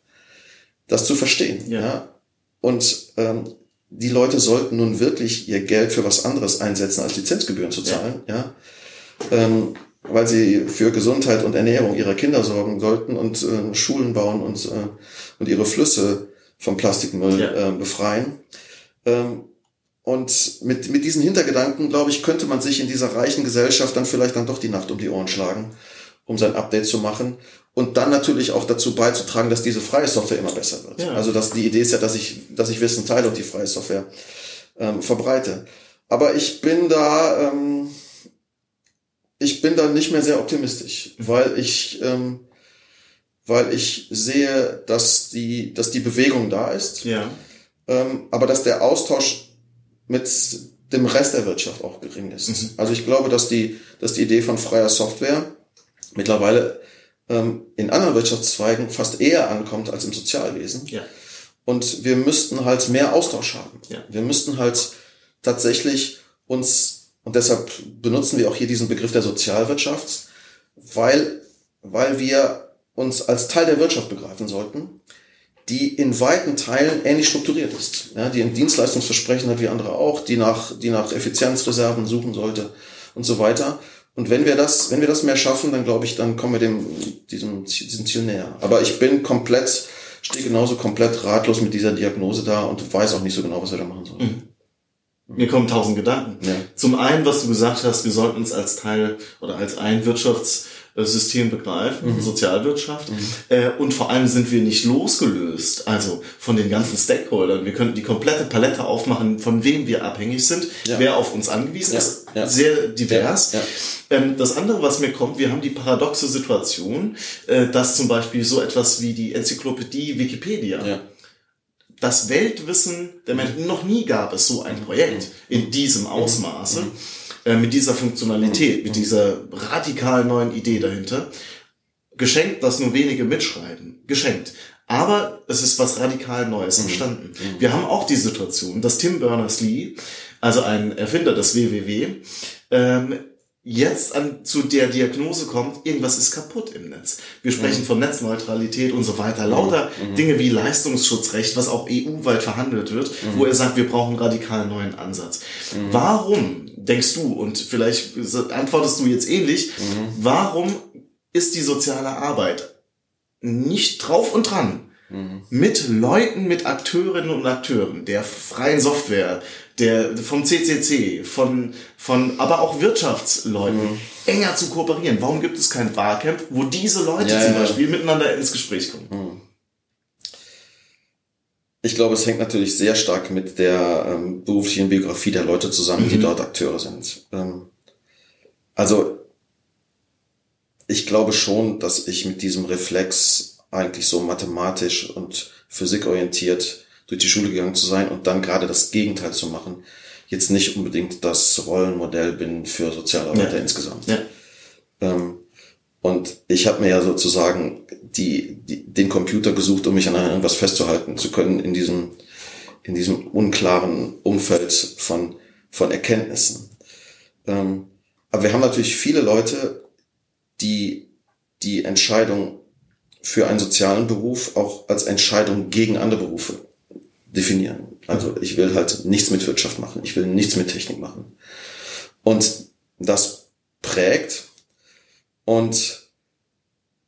das zu verstehen. Ja. ja? Und ähm, die Leute sollten nun wirklich ihr Geld für was anderes einsetzen, als Lizenzgebühren zu zahlen. Ja. ja? Ähm, weil sie für Gesundheit und Ernährung ihrer Kinder sorgen sollten und äh, Schulen bauen und, äh, und ihre Flüsse vom Plastikmüll ja. äh, befreien. Ähm, und mit, mit diesen Hintergedanken, glaube ich, könnte man sich in dieser reichen Gesellschaft dann vielleicht dann doch die Nacht um die Ohren schlagen, um sein Update zu machen. Und dann natürlich auch dazu beizutragen, dass diese freie Software immer besser wird. Ja. Also dass die Idee ist ja, dass ich, dass ich Wissen teile und die freie Software ähm, verbreite. Aber ich bin da, ähm, ich bin da nicht mehr sehr optimistisch, weil ich, ähm, weil ich sehe, dass die, dass die Bewegung da ist. Ja. Ähm, aber dass der Austausch mit dem Rest der Wirtschaft auch gering ist. Mhm. Also ich glaube, dass die, dass die Idee von freier Software mittlerweile ähm, in anderen Wirtschaftszweigen fast eher ankommt als im Sozialwesen. Ja. Und wir müssten halt mehr Austausch haben. Ja. Wir müssten halt tatsächlich uns, und deshalb benutzen wir auch hier diesen Begriff der Sozialwirtschaft, weil, weil wir uns als Teil der Wirtschaft begreifen sollten die in weiten Teilen ähnlich strukturiert ist, ja, die ein Dienstleistungsversprechen hat wie andere auch, die nach, die nach Effizienzreserven suchen sollte und so weiter. Und wenn wir das, wenn wir das mehr schaffen, dann glaube ich, dann kommen wir dem, diesem, diesem Ziel näher. Aber ich bin komplett, stehe genauso komplett ratlos mit dieser Diagnose da und weiß auch nicht so genau, was wir da machen sollen. Mhm. Mir kommen tausend Gedanken. Ja. Zum einen, was du gesagt hast, wir sollten uns als Teil oder als ein Wirtschafts System begreifen, mhm. Sozialwirtschaft. Mhm. Äh, und vor allem sind wir nicht losgelöst, also von den ganzen Stakeholdern. Wir könnten die komplette Palette aufmachen, von wem wir abhängig sind, ja. wer auf uns angewiesen ja. ist. Ja. Sehr divers. Ähm, das andere, was mir kommt, wir haben die paradoxe Situation, äh, dass zum Beispiel so etwas wie die Enzyklopädie Wikipedia das Weltwissen der Menschen, noch nie gab es so ein Projekt in diesem Ausmaße. Mhm äh, mit dieser Funktionalität, mit dieser radikal neuen Idee dahinter. Geschenkt, dass nur wenige mitschreiben. Geschenkt. Aber es ist was radikal Neues mhm. entstanden. Mhm. Wir haben auch die Situation, dass Tim Berners-Lee, also ein Erfinder des WWW, ähm, jetzt an, zu der Diagnose kommt, irgendwas ist kaputt im Netz. Wir sprechen mhm. von Netzneutralität und so weiter. Lauter mhm. mhm. Dinge wie Leistungsschutzrecht, was auch EU-weit verhandelt wird, mhm. wo er sagt, wir brauchen radikal neuen Ansatz. Mhm. Warum denkst du, und vielleicht antwortest du jetzt ähnlich, mhm. warum ist die soziale Arbeit nicht drauf und dran, mit Leuten, mit Akteurinnen und Akteuren der freien Software, der vom CCC, von von aber auch Wirtschaftsleuten mhm. enger zu kooperieren. Warum gibt es kein Barcamp, wo diese Leute ja, zum Beispiel ja. miteinander ins Gespräch kommen? Mhm. Ich glaube, es hängt natürlich sehr stark mit der ähm, beruflichen Biografie der Leute zusammen, mhm. die dort Akteure sind. Ähm, also ich glaube schon, dass ich mit diesem Reflex eigentlich so mathematisch und physikorientiert durch die Schule gegangen zu sein und dann gerade das Gegenteil zu machen, jetzt nicht unbedingt das Rollenmodell bin für Sozialarbeiter ja. insgesamt. Ja. Ähm, und ich habe mir ja sozusagen die, die, den Computer gesucht, um mich an irgendwas festzuhalten zu können in diesem, in diesem unklaren Umfeld von, von Erkenntnissen. Ähm, aber wir haben natürlich viele Leute, die die Entscheidung für einen sozialen Beruf auch als Entscheidung gegen andere Berufe definieren. Also ich will halt nichts mit Wirtschaft machen, ich will nichts mit Technik machen. Und das prägt und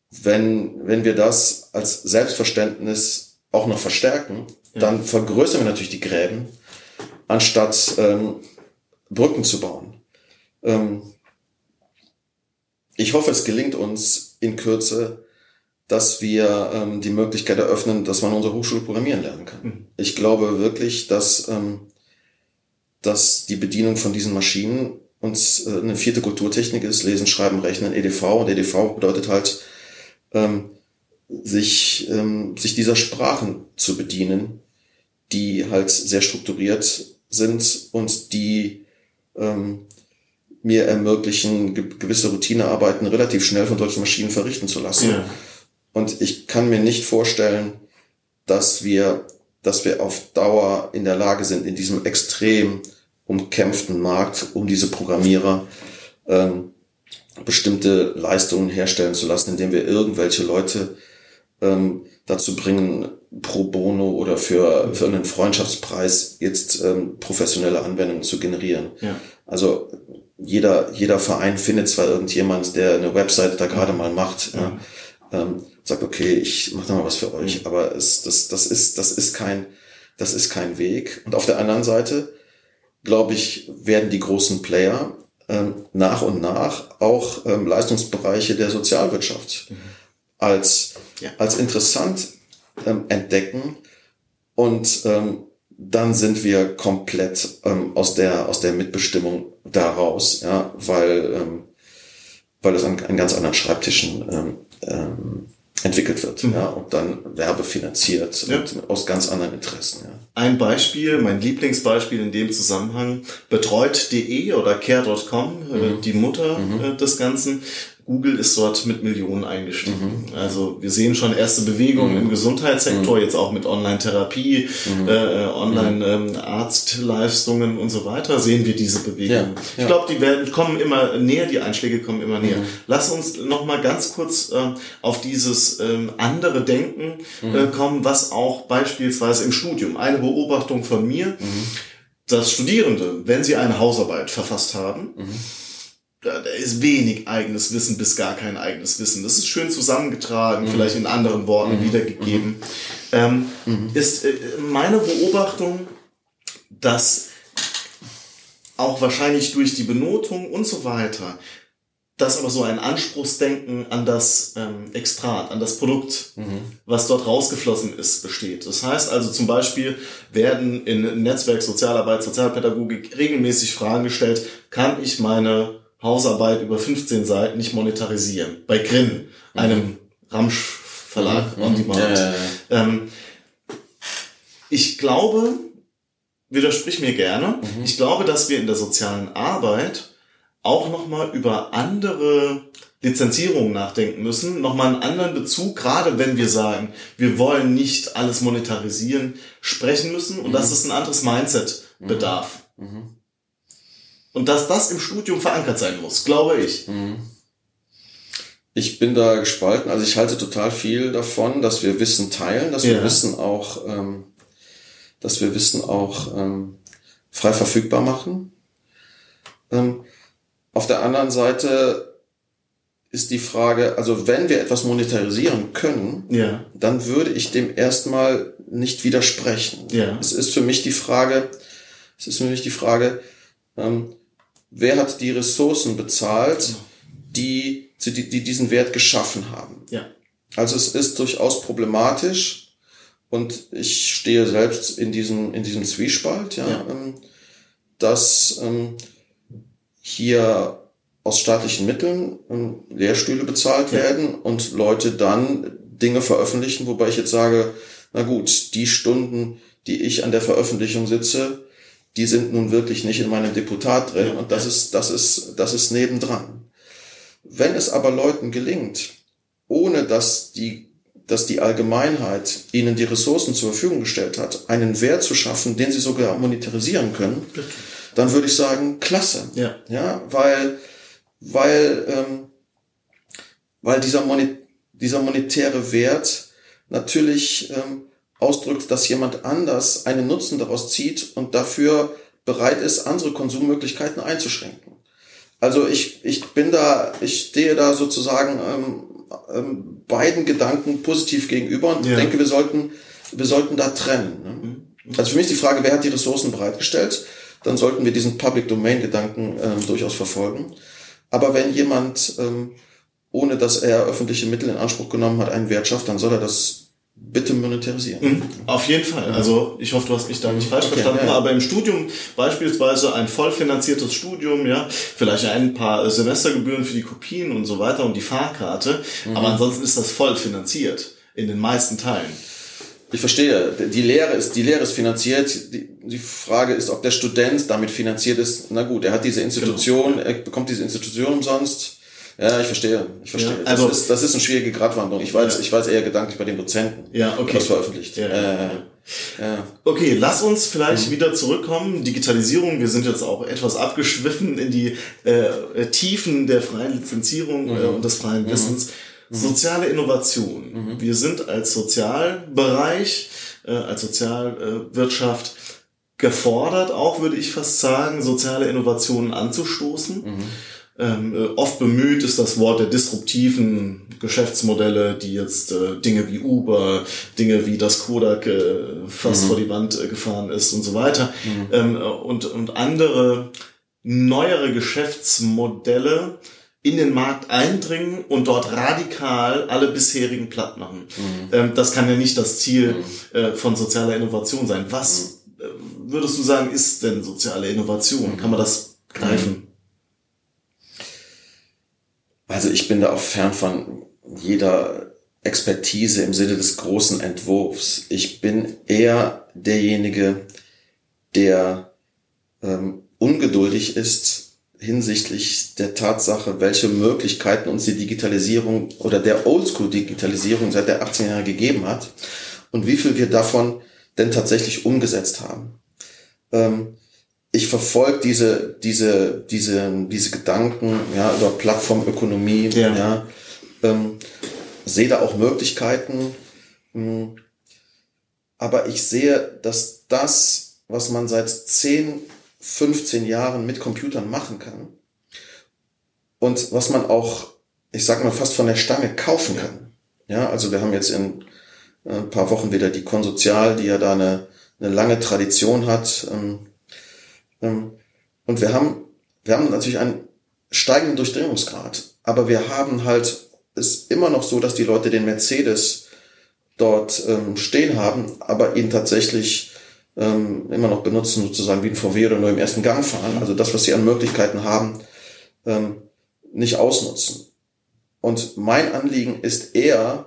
wenn, wenn wir das als Selbstverständnis auch noch verstärken, ja. dann vergrößern wir natürlich die Gräben, anstatt ähm, Brücken zu bauen. Ähm, ich hoffe, es gelingt uns in Kürze, dass wir ähm, die Möglichkeit eröffnen, dass man unsere Hochschule programmieren lernen kann. Mhm. Ich glaube wirklich, dass, ähm, dass die Bedienung von diesen Maschinen uns äh, eine vierte Kulturtechnik ist, Lesen, Schreiben, Rechnen, EDV. Und EDV bedeutet halt, ähm, sich, ähm, sich dieser Sprachen zu bedienen, die halt sehr strukturiert sind und die ähm, mir ermöglichen, gewisse Routinearbeiten relativ schnell von solchen Maschinen verrichten zu lassen. Ja. Und ich kann mir nicht vorstellen, dass wir, dass wir auf Dauer in der Lage sind, in diesem extrem umkämpften Markt um diese Programmierer ähm, bestimmte Leistungen herstellen zu lassen, indem wir irgendwelche Leute ähm, dazu bringen, pro bono oder für, für einen Freundschaftspreis jetzt ähm, professionelle Anwendungen zu generieren. Ja. Also jeder, jeder Verein findet zwar irgendjemand, der eine Website da gerade mal macht, ja. Ja, ähm, sagt, okay, ich mache da mal was für euch, mhm. aber es, das, das ist, das ist kein, das ist kein Weg. Und auf der anderen Seite, glaube ich, werden die großen Player ähm, nach und nach auch ähm, Leistungsbereiche der Sozialwirtschaft mhm. als, ja. als interessant ähm, entdecken und ähm, dann sind wir komplett ähm, aus der aus der Mitbestimmung daraus, ja, weil ähm, weil es an, an ganz anderen Schreibtischen ähm, ähm, entwickelt wird, mhm. ja, und dann werbefinanziert ja. und aus ganz anderen Interessen. Ja. Ein Beispiel, mein Lieblingsbeispiel in dem Zusammenhang, betreut.de oder care.com, äh, mhm. die Mutter mhm. Äh, des Ganzen, Google ist dort mit Millionen eingestiegen. Mhm. Also wir sehen schon erste Bewegungen mhm. im Gesundheitssektor, mhm. jetzt auch mit Online-Therapie, mhm. äh, Online-Arztleistungen ähm, und so weiter, sehen wir diese Bewegungen. Ja. Ich ja. glaube, die werden kommen immer näher, die Einschläge kommen immer näher. Mhm. Lass uns noch mal ganz kurz äh, auf dieses ähm, andere Denken äh, mhm. kommen, was auch beispielsweise im Studium, eine Beobachtung von mir, dass Studierende, wenn sie eine Hausarbeit verfasst haben, da ist wenig eigenes Wissen bis gar kein eigenes Wissen. Das ist schön zusammengetragen, mhm. vielleicht in anderen Worten mhm. wiedergegeben. Mhm. Ähm, mhm. ist äh, meine Beobachtung, dass auch wahrscheinlich durch die Benotung und so weiter dass aber so ein Anspruchsdenken an das ähm, Extrat, an das Produkt, was dort rausgeflossen ist, besteht. Das heißt also zum Beispiel werden in Netzwerk Sozialarbeit, Sozialpädagogik regelmäßig Fragen gestellt, kann ich meine Hausarbeit über 15 Seiten nicht monetarisieren? Bei Grin, einem Ramsch-Verlag on Demand. Ja, ja. Ähm, ich glaube, widersprich mir gerne, ich glaube, dass wir in der sozialen Arbeit auch nochmal über andere Lizenzierungen nachdenken müssen, nochmal einen anderen Bezug, gerade wenn wir sagen, wir wollen nicht alles monetarisieren, sprechen müssen und dass es ein anderes Mindset bedarf. Und dass das im Studium verankert sein muss, glaube ich. Ich bin da gespalten. Also ich halte total viel davon, dass wir Wissen teilen, dass wir Ja. Wissen auch, ähm, dass wir Wissen auch ähm, frei verfügbar machen. Ähm, auf der anderen Seite ist die Frage, also wenn wir etwas monetarisieren können, Ja, dann würde ich dem erstmal nicht widersprechen. Ja. Es ist für mich die Frage, es ist für mich die Frage, ähm, wer hat die Ressourcen bezahlt, die, die, die diesen Wert geschaffen haben. ja, Also es ist durchaus problematisch und ich stehe selbst in diesem, in diesem Zwiespalt, ja, Ja. Ähm, dass ähm, hier aus staatlichen Mitteln ähm, Lehrstühle bezahlt Ja. werden und Leute dann Dinge veröffentlichen, wobei ich jetzt sage, na gut, die Stunden, die ich an der Veröffentlichung sitze, die sind nun wirklich nicht in meinem Deputat drin und das ist, das ist, das ist nebendran. Wenn es aber Leuten gelingt, ohne dass die, dass die Allgemeinheit ihnen die Ressourcen zur Verfügung gestellt hat, einen Wert zu schaffen, den sie sogar monetarisieren können, dann würde ich sagen, klasse. ja, Ja, weil, weil, ähm, weil dieser, Moni dieser monetäre Wert natürlich ähm, ausdrückt, dass jemand anders einen Nutzen daraus zieht und dafür bereit ist, andere Konsummöglichkeiten einzuschränken. Also ich, ich bin da, ich stehe da sozusagen ähm, ähm, beiden Gedanken positiv gegenüber und Ja. denke, wir sollten, wir sollten da trennen. Ne? Also für mich ist die Frage, wer hat die Ressourcen bereitgestellt? Dann sollten wir diesen Public Domain Gedanken ähm, durchaus verfolgen. Aber wenn jemand, ähm, ohne dass er öffentliche Mittel in Anspruch genommen hat, einen Wert schafft, dann soll er das bitte monetarisieren. Mhm. Auf jeden Fall. Also ich hoffe, du hast mich da nicht falsch Okay, verstanden. ja. Aber im Studium beispielsweise ein voll finanziertes Studium, ja, vielleicht ein paar Semestergebühren für die Kopien und so weiter und die Fahrkarte. Mhm. Aber ansonsten ist das voll finanziert in den meisten Teilen. Ich verstehe. Die Lehre ist, die Lehre ist finanziert. Die, die Frage ist, ob der Student damit finanziert ist. Na gut, er hat diese Institution, er bekommt diese Institution umsonst. Ja, ich verstehe. Ich verstehe. Ja, also- das, ist, das ist eine schwierige Gratwanderung. Ich weiß, Ja. ich weiß eher gedanklich bei den Dozenten. Ja, okay. Das veröffentlicht. Ja, Ja, ja, ja. Okay, lass uns Mhm. vielleicht wieder zurückkommen. Digitalisierung, wir sind jetzt auch etwas abgeschwiffen in die äh, Tiefen der freien Lizenzierung Mhm. äh, und des freien Wissens. Soziale Innovation. Mhm. Wir sind als Sozialbereich, äh, als Sozialwirtschaft gefordert, auch würde ich fast sagen, soziale Innovationen anzustoßen. Ähm, äh, oft bemüht ist das Wort der disruptiven Geschäftsmodelle, die jetzt äh, Dinge wie Uber, Dinge wie das Kodak äh, fast vor die Wand äh, gefahren ist und so weiter ähm, äh, und, und andere neuere Geschäftsmodelle in den Markt eindringen und dort radikal alle bisherigen platt machen. Ähm, das kann ja nicht das Ziel äh, von sozialer Innovation sein. Was äh, würdest du sagen, ist denn soziale Innovation? Kann man das greifen? Also ich bin da auch fern von jeder Expertise im Sinne des großen Entwurfs. Ich bin eher derjenige, der ähm, ungeduldig ist hinsichtlich der Tatsache, welche Möglichkeiten uns die Digitalisierung oder der Oldschool-Digitalisierung seit der 18 Jahre gegeben hat und wie viel wir davon denn tatsächlich umgesetzt haben. Ähm, ich verfolge diese, diese, diese, diese Gedanken ja, über Plattformökonomie, Ja. ja, ähm, sehe da auch Möglichkeiten. mh, Aber ich sehe, dass das, was man seit 10, 15 Jahren mit Computern machen kann und was man auch, ich sag mal, fast von der Stange kaufen kann. Ja, also wir haben jetzt in äh, ein paar Wochen wieder die Konsozial, die ja da eine, eine lange Tradition hat. Ähm, und wir haben, wir haben natürlich ein steigenden Durchdringungsgrad. Aber wir haben halt, es immer noch so, dass die Leute den Mercedes dort ähm, stehen haben, aber ihn tatsächlich ähm, immer noch benutzen, sozusagen wie ein VW oder nur im ersten Gang fahren. Also das, was sie an Möglichkeiten haben, ähm, nicht ausnutzen. Und mein Anliegen ist eher,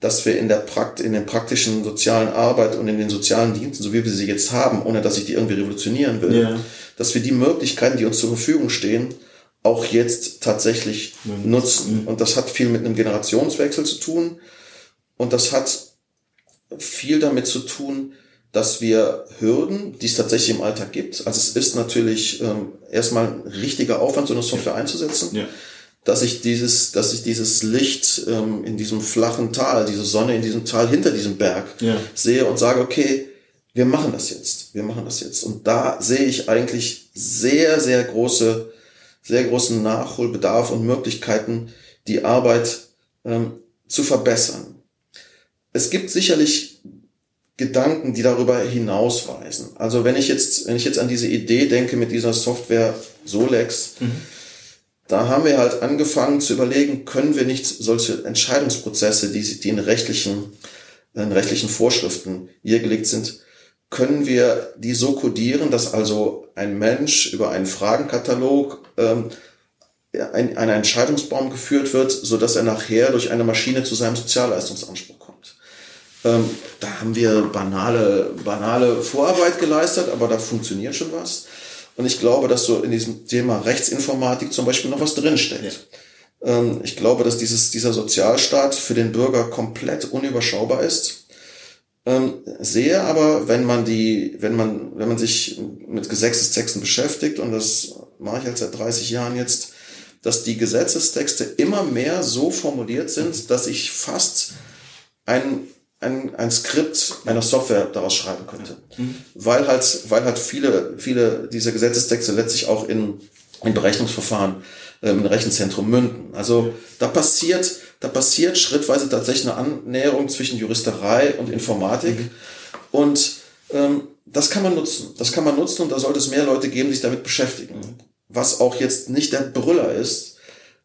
dass wir in der Prakt in der praktischen sozialen Arbeit und in den sozialen Diensten, so wie wir sie jetzt haben, ohne dass ich die irgendwie revolutionieren will, ja. dass wir die Möglichkeiten, die uns zur Verfügung stehen, auch jetzt tatsächlich mhm. nutzen. Und das hat viel mit einem Generationswechsel zu tun. Und das hat viel damit zu tun, dass wir Hürden, die es tatsächlich im Alltag gibt, also es ist natürlich ähm, erstmal ein richtiger Aufwand, so eine Software einzusetzen. Ja dass ich dieses, dass ich dieses Licht ähm, in diesem flachen Tal, diese Sonne in diesem Tal hinter diesem Berg ja. sehe und sage, okay, wir machen das jetzt, wir machen das jetzt. Und da sehe ich eigentlich sehr, sehr große, sehr großen Nachholbedarf und Möglichkeiten, die Arbeit ähm, zu verbessern. Es gibt sicherlich Gedanken, die darüber hinausweisen. Also wenn ich jetzt, wenn ich jetzt an diese Idee denke mit dieser Software Solex, mhm da haben wir halt angefangen zu überlegen, können wir nicht solche Entscheidungsprozesse, die, die in rechtlichen, in rechtlichen Vorschriften hier gelegt sind, können wir die so kodieren, dass also ein Mensch über einen Fragenkatalog ähm, ein, einen Entscheidungsbaum geführt wird, so dass er nachher durch eine Maschine zu seinem Sozialleistungsanspruch kommt. Ähm, da haben wir banale, banale Vorarbeit geleistet, aber da funktioniert schon was. Und ich glaube, dass so in diesem Thema Rechtsinformatik zum Beispiel noch was drinsteckt. Ja. Ähm, ich glaube, dass dieses, dieser Sozialstaat für den Bürger komplett unüberschaubar ist. Ähm, sehe aber, wenn man die, wenn man, wenn man sich mit Gesetzestexten beschäftigt, und das mache ich halt seit 30 Jahren jetzt, dass die Gesetzestexte immer mehr so formuliert sind, dass ich fast ein ein, ein Skript einer Software daraus schreiben könnte. Mhm. Weil halt, weil halt viele, viele dieser Gesetzestexte letztlich auch in, in Berechnungsverfahren ähm, im Rechenzentrum münden. Also da passiert, da passiert schrittweise tatsächlich eine Annäherung zwischen Juristerei und Informatik. Mhm. Und ähm, das kann man nutzen. Das kann man nutzen und da sollte es mehr Leute geben, die sich damit beschäftigen. Mhm. Was auch jetzt nicht der Brüller ist.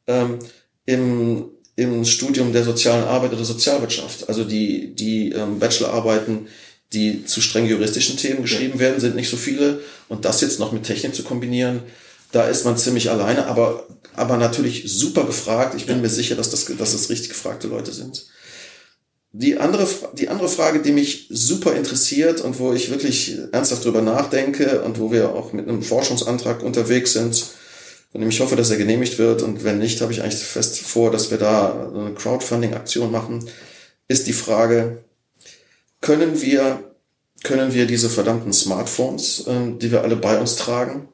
Ähm, im, im Studium der sozialen Arbeit oder Sozialwirtschaft. Also die, die ähm, Bachelorarbeiten, die zu streng juristischen Themen geschrieben ja. werden, sind nicht so viele. Und das jetzt noch mit Technik zu kombinieren, da ist man ziemlich alleine, aber, aber natürlich super gefragt. Ich bin ja. mir sicher, dass das, dass das richtig gefragte Leute sind. Die andere, die andere Frage, die mich super interessiert und wo ich wirklich ernsthaft drüber nachdenke und wo wir auch mit einem Forschungsantrag unterwegs sind, von dem ich hoffe, dass er genehmigt wird. Und wenn nicht, habe ich eigentlich fest vor, dass wir da eine Crowdfunding-Aktion machen, ist die Frage, können wir, können wir diese verdammten Smartphones, äh, die wir alle bei uns tragen,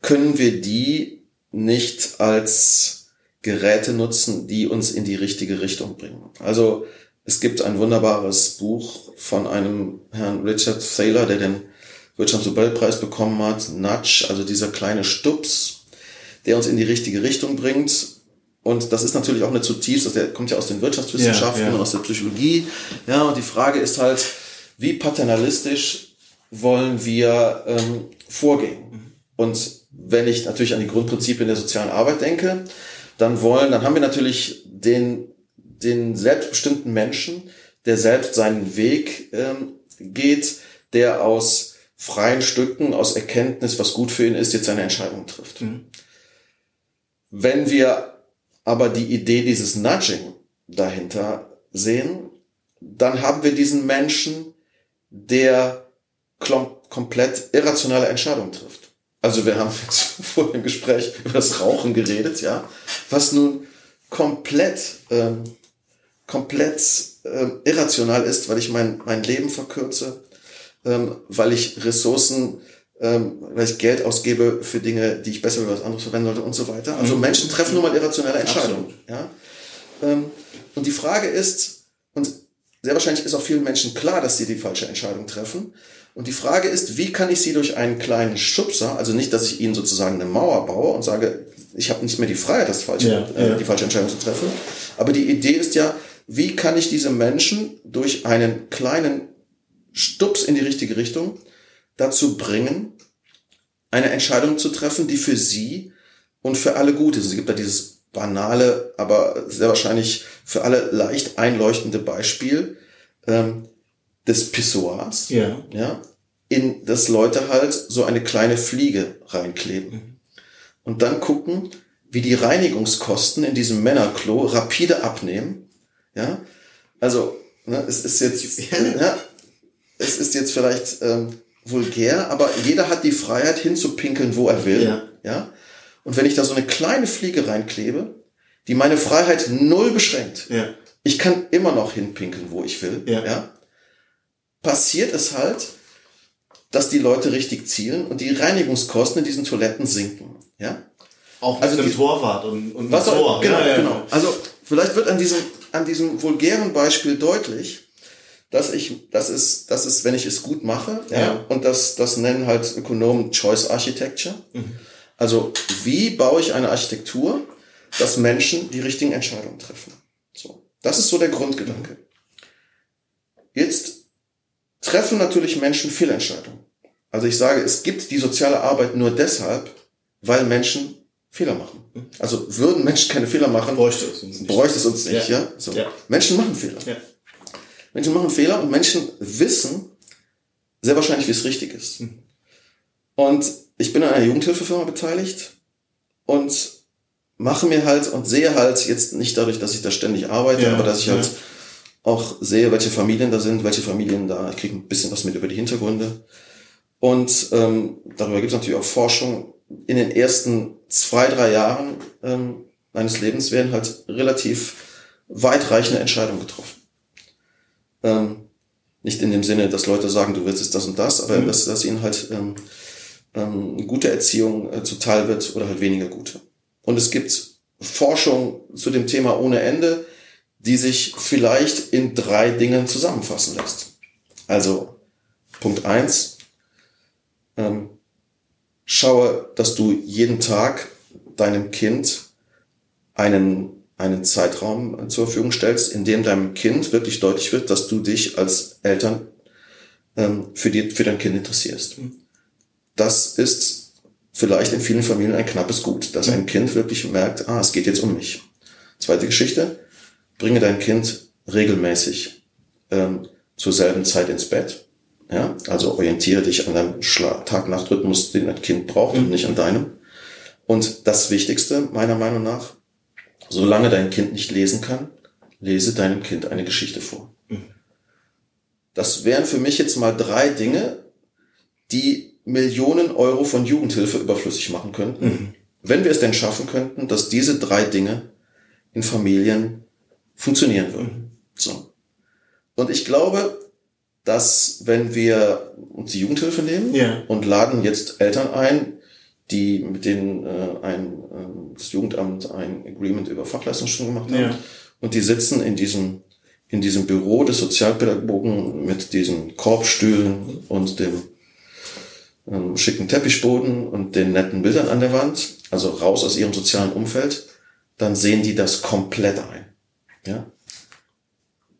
können wir die nicht als Geräte nutzen, die uns in die richtige Richtung bringen? Also, es gibt ein wunderbares Buch von einem Herrn Richard Thaler, der den Wirtschaftsnobelpreis bekommen hat, Nudge, also dieser kleine Stups, der uns in die richtige Richtung bringt. Und das ist natürlich auch eine zutiefst, der kommt ja aus den Wirtschaftswissenschaften ja, ja. aus der Psychologie. Ja, und die Frage ist halt, wie paternalistisch wollen wir ähm, vorgehen? Mhm. Und wenn ich natürlich an die Grundprinzipien der sozialen Arbeit denke, dann wollen, dann haben wir natürlich den, den selbstbestimmten Menschen, der selbst seinen Weg ähm, geht, der aus freien Stücken aus Erkenntnis, was gut für ihn ist, jetzt seine Entscheidung trifft. Mhm. Wenn wir aber die Idee dieses Nudging dahinter sehen, dann haben wir diesen Menschen, der komplett irrationale Entscheidungen trifft. Also wir haben jetzt vor dem Gespräch über das Rauchen geredet, ja, was nun komplett, ähm, komplett ähm, irrational ist, weil ich mein, mein Leben verkürze, ähm, weil ich Ressourcen, ähm, weil ich Geld ausgebe für Dinge, die ich besser für was anderes verwenden sollte und so weiter. Also mhm. Menschen treffen nun mal irrationelle Entscheidungen. Ja? Ähm, und die Frage ist, und sehr wahrscheinlich ist auch vielen Menschen klar, dass sie die falsche Entscheidung treffen. Und die Frage ist, wie kann ich sie durch einen kleinen Schubser, also nicht, dass ich ihnen sozusagen eine Mauer baue und sage, ich habe nicht mehr die Freiheit, das falsche, ja, äh, ja. die falsche Entscheidung zu treffen. Aber die Idee ist ja, wie kann ich diese Menschen durch einen kleinen Stups in die richtige Richtung dazu bringen, eine Entscheidung zu treffen, die für sie und für alle gut ist. Es gibt da dieses banale, aber sehr wahrscheinlich für alle leicht einleuchtende Beispiel ähm, des Pissoirs, Ja. ja, in das Leute halt so eine kleine Fliege reinkleben. Und dann gucken, wie die Reinigungskosten in diesem Männerklo rapide abnehmen. Ja, also ne, es ist jetzt, ja, es ist jetzt vielleicht ähm, vulgär, aber jeder hat die Freiheit hinzupinkeln, wo er will. Ja. ja. Und wenn ich da so eine kleine Fliege reinklebe, die meine Freiheit null beschränkt, Ja. ich kann immer noch hinpinkeln, wo ich will, Ja. ja, passiert es halt, dass die Leute richtig zielen und die Reinigungskosten in diesen Toiletten sinken. Ja? Auch mit Also einem die- Torwart und, und Was Tor. genau, ja, ja, genau. Also vielleicht wird an diesem, an diesem vulgären Beispiel deutlich, dass ich, das ist, das ist, wenn ich es gut mache, ja, Ja. und das, das nennen halt Ökonomen Choice Architecture. Mhm. Also, wie baue ich eine Architektur, dass Menschen die richtigen Entscheidungen treffen? So. Das ist so der Grundgedanke. Jetzt treffen natürlich Menschen Fehlentscheidungen. Also ich sage, es gibt die soziale Arbeit nur deshalb, weil Menschen Fehler machen. Also würden Menschen keine Fehler machen, Bräuchte es uns nicht. bräuchte es uns nicht, ja? Ja. So. Ja. Menschen machen Fehler. Ja. Menschen machen Fehler und Menschen wissen sehr wahrscheinlich, wie es richtig ist. Mhm. Und ich bin an einer Jugendhilfefirma beteiligt und mache mir halt und sehe halt jetzt nicht dadurch, dass ich da ständig arbeite, Ja, aber dass ich ja. halt auch sehe, welche Familien da sind, welche Familien da, ich kriege ein bisschen was mit über die Hintergründe. Und ähm, darüber gibt es natürlich auch Forschung. In den ersten zwei, drei Jahren ähm, meines Lebens werden halt relativ weitreichende Entscheidungen getroffen. Ähm, nicht in dem Sinne, dass Leute sagen, du willst jetzt das und das, aber Mhm. dass, dass ihnen halt ähm, ähm, gute Erziehung äh, zuteil wird oder halt weniger gute. Und es gibt Forschung zu dem Thema ohne Ende, die sich vielleicht in drei Dingen zusammenfassen lässt. Also Punkt eins: ähm, schaue, dass du jeden Tag deinem Kind einen, einen Zeitraum zur Verfügung stellst, in dem deinem Kind wirklich deutlich wird, dass du dich als Eltern ähm, für, die, für dein Kind interessierst. Das ist vielleicht in vielen Familien ein knappes Gut, dass ein Kind wirklich merkt, ah, es geht jetzt um mich. Zweite Geschichte, bringe dein Kind regelmäßig ähm, zur selben Zeit ins Bett. Ja, also orientiere dich an deinem Tag-Nacht-Rhythmus, den dein Kind braucht und nicht an deinem. Und das Wichtigste, meiner Meinung nach, solange dein Kind nicht lesen kann, lese deinem Kind eine Geschichte vor. Das wären für mich jetzt mal drei Dinge, die Millionen Euro von Jugendhilfe überflüssig machen könnten, wenn wir es denn schaffen könnten, dass diese drei Dinge in Familien funktionieren würden. So. Und ich glaube, dass wenn wir uns die Jugendhilfe nehmen Ja. und laden jetzt Eltern ein, die mit denen äh, ein, äh, das Jugendamt ein Agreement über Fachleistungsstunden gemacht haben Ja. und die sitzen in diesem in diesem Büro des Sozialpädagogen mit diesen Korbstühlen und dem ähm, schicken Teppichboden und den netten Bildern an der Wand, also raus aus ihrem sozialen Umfeld, dann sehen die das komplett ein. Ja?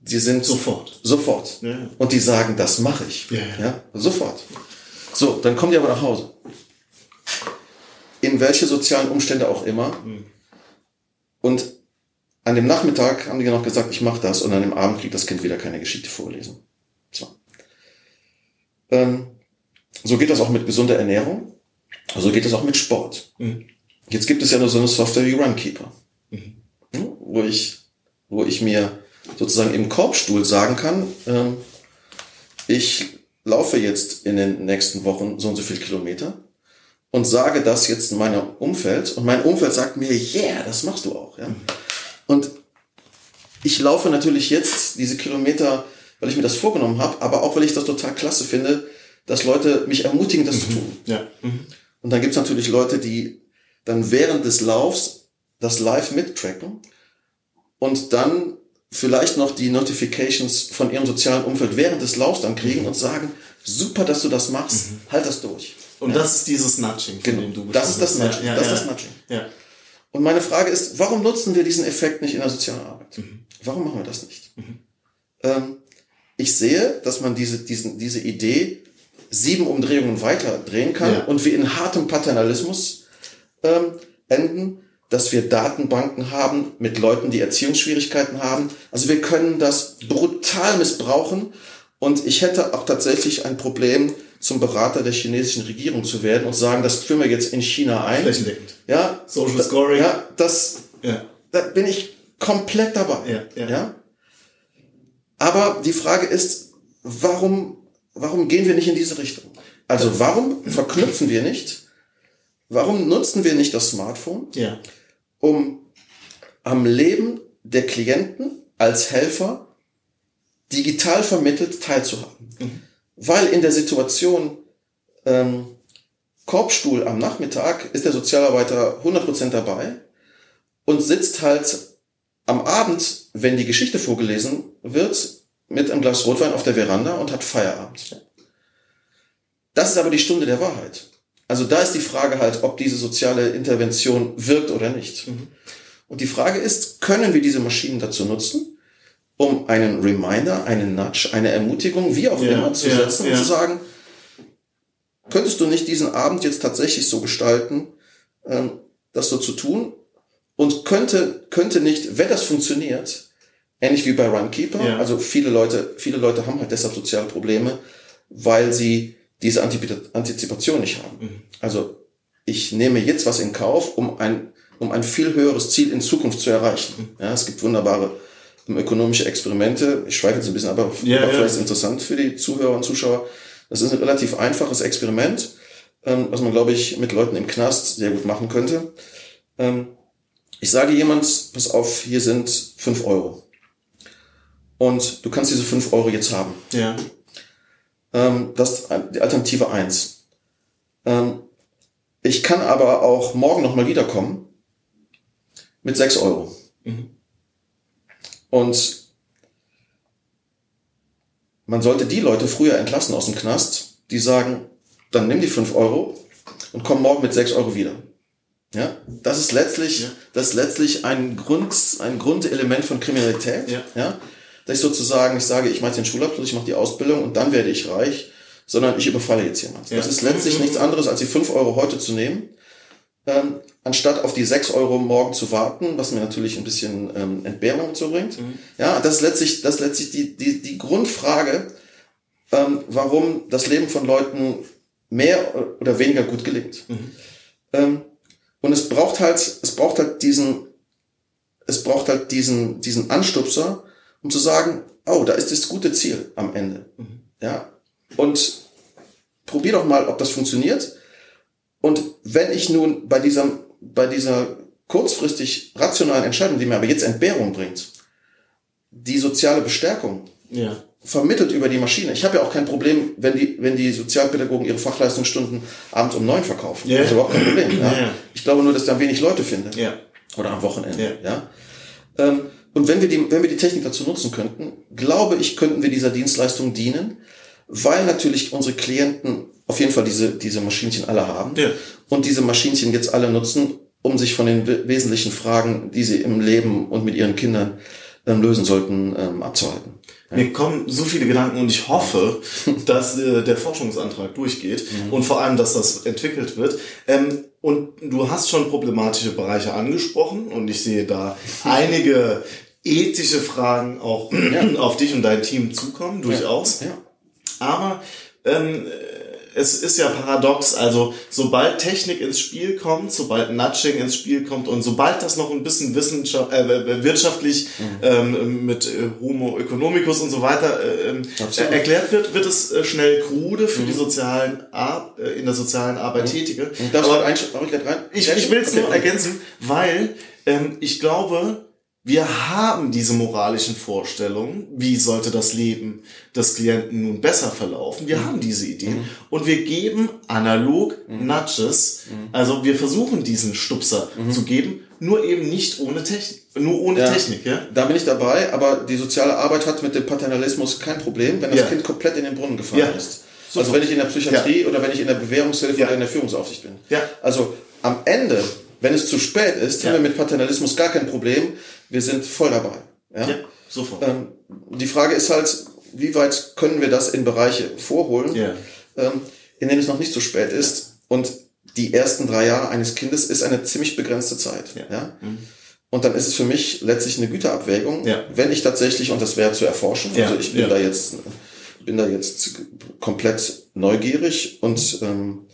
Die sind Sofort. Sofort. Ja. Und die sagen, das mache ich. Ja, ja. Sofort. So, dann kommen die aber nach Hause. In welche sozialen Umstände auch immer. Und an dem Nachmittag haben die noch gesagt, ich mache das. Und an dem Abend kriegt das Kind wieder keine Geschichte vorlesen. So. Ähm, so geht das auch mit gesunder Ernährung. So geht das auch mit Sport. Mhm. Jetzt gibt es ja nur so eine Software wie Runkeeper. Mhm. Hm, Wo ich, wo ich mir sozusagen im Korbstuhl sagen kann, ähm, ich laufe jetzt in den nächsten Wochen so und so viel Kilometer und sage das jetzt in meinem Umfeld und mein Umfeld sagt mir, yeah, das machst du auch. Ja? Und ich laufe natürlich jetzt diese Kilometer, weil ich mir das vorgenommen habe, aber auch weil ich das total klasse finde, dass Leute mich ermutigen, das zu tun. Ja. Mhm. Und dann gibt's natürlich Leute, die dann während des Laufs das live mittracken und dann vielleicht noch die Notifications von ihrem sozialen Umfeld während des Laufs dann kriegen und sagen, super, dass du das machst, halt das durch. Und das ist dieses Nudging, von Genau. dem du Das ist das. Nudging. Ja, Das ja, ist ja. das Nudging. Ja. Und meine Frage ist, warum nutzen wir diesen Effekt nicht in der sozialen Arbeit? Warum machen wir das nicht? Ähm, ich sehe, dass man diese, diesen, diese Idee sieben Umdrehungen weiter drehen kann Ja. und wie in hartem Paternalismus ähm, enden, dass wir Datenbanken haben mit Leuten, die Erziehungsschwierigkeiten haben. Also wir können das brutal missbrauchen. Und ich hätte auch tatsächlich ein Problem, zum Berater der chinesischen Regierung zu werden und sagen, das führen wir jetzt in China ein. Flächendeckend. Ja. Social da, Scoring. Ja, das, Ja. da bin ich komplett dabei. Ja, ja. ja. Aber die Frage ist, warum, warum gehen wir nicht in diese Richtung? Also warum verknüpfen wir nicht, warum nutzen wir nicht das Smartphone, Ja. um am Leben der Klienten als Helfer digital vermittelt teilzuhaben? Weil in der Situation ähm, Korbstuhl am Nachmittag ist der Sozialarbeiter 100% dabei und sitzt halt am Abend, wenn die Geschichte vorgelesen wird, mit einem Glas Rotwein auf der Veranda und hat Feierabend. Das ist aber die Stunde der Wahrheit. Also da ist die Frage halt, ob diese soziale Intervention wirkt oder nicht. Und die Frage ist, können wir diese Maschinen dazu nutzen, um einen Reminder, einen Nudge, eine Ermutigung, wie auch Ja, immer, zu ja, setzen und zu sagen, könntest du nicht diesen Abend jetzt tatsächlich so gestalten, ähm, das so zu tun? Und könnte, könnte nicht, wenn das funktioniert, ähnlich wie bei Runkeeper, Ja. also viele Leute, viele Leute haben halt deshalb soziale Probleme, weil sie diese Antizipation nicht haben. Mhm. Also ich nehme jetzt was in Kauf, um ein, um ein viel höheres Ziel in Zukunft zu erreichen. Mhm. Ja, es gibt wunderbare ökonomische Experimente. Ich schweife jetzt ein bisschen, aber, Ja, aber ja. vielleicht ist es interessant für die Zuhörer und Zuschauer. Das ist ein relativ einfaches Experiment, ähm, was man, glaube ich, mit Leuten im Knast sehr gut machen könnte. Ähm, ich sage jemand, pass auf, hier sind fünf Euro. Und du kannst diese fünf Euro jetzt haben. Ja. Ähm, das ist die Alternative eins. Ähm, ich kann aber auch morgen nochmal wiederkommen mit sechs Euro. Mhm. Und man sollte die Leute früher entlassen aus dem Knast, die sagen, dann nimm die fünf Euro und komm morgen mit sechs Euro wieder. Ja, das ist letztlich, Ja. das ist letztlich ein Grund, ein Grundelement von Kriminalität. Ja. ja, dass ich sozusagen, ich sage, ich mache den Schulabschluss, ich mache die Ausbildung und dann werde ich reich, sondern ich überfalle jetzt jemand. Ja. Das ist letztlich nichts anderes, als die fünf Euro heute zu nehmen, ähm, anstatt auf die sechs Euro morgen zu warten, was mir natürlich ein bisschen ähm, Entbehrung so bringt. Ja, das ist letztlich, das ist letztlich die, die, die Grundfrage, ähm, warum das Leben von Leuten mehr oder weniger gut gelingt. Ähm, und es braucht halt, es braucht halt diesen, es braucht halt diesen, diesen Anstupser, um zu sagen, oh, da ist das gute Ziel am Ende. Ja. Und probier doch mal, ob das funktioniert. Und wenn ich nun bei dieser, bei dieser kurzfristig rationalen Entscheidung, die mir aber jetzt Entbehrung bringt, die soziale Bestärkung Ja. vermittelt über die Maschine. Ich habe ja auch kein Problem, wenn die, wenn die Sozialpädagogen ihre Fachleistungsstunden abends um neun verkaufen. Ja. Das ist überhaupt kein Problem. Ja. Ja. Ich glaube nur, dass da wenig Leute finden. Ja. Oder am Wochenende. Ja. Ja. Ähm, und wenn wir, die, wenn wir die Technik dazu nutzen könnten, glaube ich, könnten wir dieser Dienstleistung dienen, weil natürlich unsere Klienten auf jeden Fall diese, diese Maschinchen alle haben Ja. und diese Maschinchen jetzt alle nutzen, um sich von den we- wesentlichen Fragen, die sie im Leben und mit ihren Kindern ähm, lösen sollten, ähm, abzuhalten. Mir kommen so viele Gedanken und ich hoffe, dass äh, der Forschungsantrag durchgeht und vor allem, dass das entwickelt wird. Ähm, und du hast schon problematische Bereiche angesprochen und ich sehe da einige ethische Fragen auch auf dich und dein Team zukommen, durchaus. Ja. Aber ähm, es ist ja paradox, also sobald Technik ins Spiel kommt, sobald Nudging ins Spiel kommt und sobald das noch ein bisschen wissenschaft, äh, wirtschaftlich ähm, mit äh, Homo economicus und so weiter äh, ähm, äh, erklärt wird, wird es äh, schnell krude für die sozialen Ar äh, in der sozialen Arbeit Tätige. Darf ich Aber- ich rein? ich, ich will es Okay. nur ergänzen, weil ähm, ich glaube, wir haben diese moralischen Vorstellungen, wie sollte das Leben des Klienten nun besser verlaufen. Mhm. Wir haben diese Ideen und wir geben analog Nudges, also wir versuchen diesen Stupser zu geben, nur eben nicht ohne Technik, nur ohne Mhm. Ja. Technik, ja? Da bin ich dabei, aber die soziale Arbeit hat mit dem Paternalismus kein Problem, wenn das Ja. Kind komplett in den Brunnen gefallen Ja. ist. Also wenn ich in der Psychiatrie oder wenn ich in der Bewährungshilfe oder in der Führungsaufsicht bin. Ja. Also am Ende, wenn es zu spät ist, Ja. haben wir mit Paternalismus gar kein Problem. Wir sind voll dabei. Ja? Ja, sofort. Ähm, die Frage ist halt, wie weit können wir das in Bereiche vorholen, Ja. ähm, in denen es noch nicht zu spät ist. Und die ersten drei Jahre eines Kindes ist eine ziemlich begrenzte Zeit. Ja. ja? Mhm. Und dann ist es für mich letztlich eine Güterabwägung, ja. wenn ich tatsächlich, und das wäre zu erforschen, ja. also ich bin da jetzt, bin da jetzt komplett neugierig und ähm,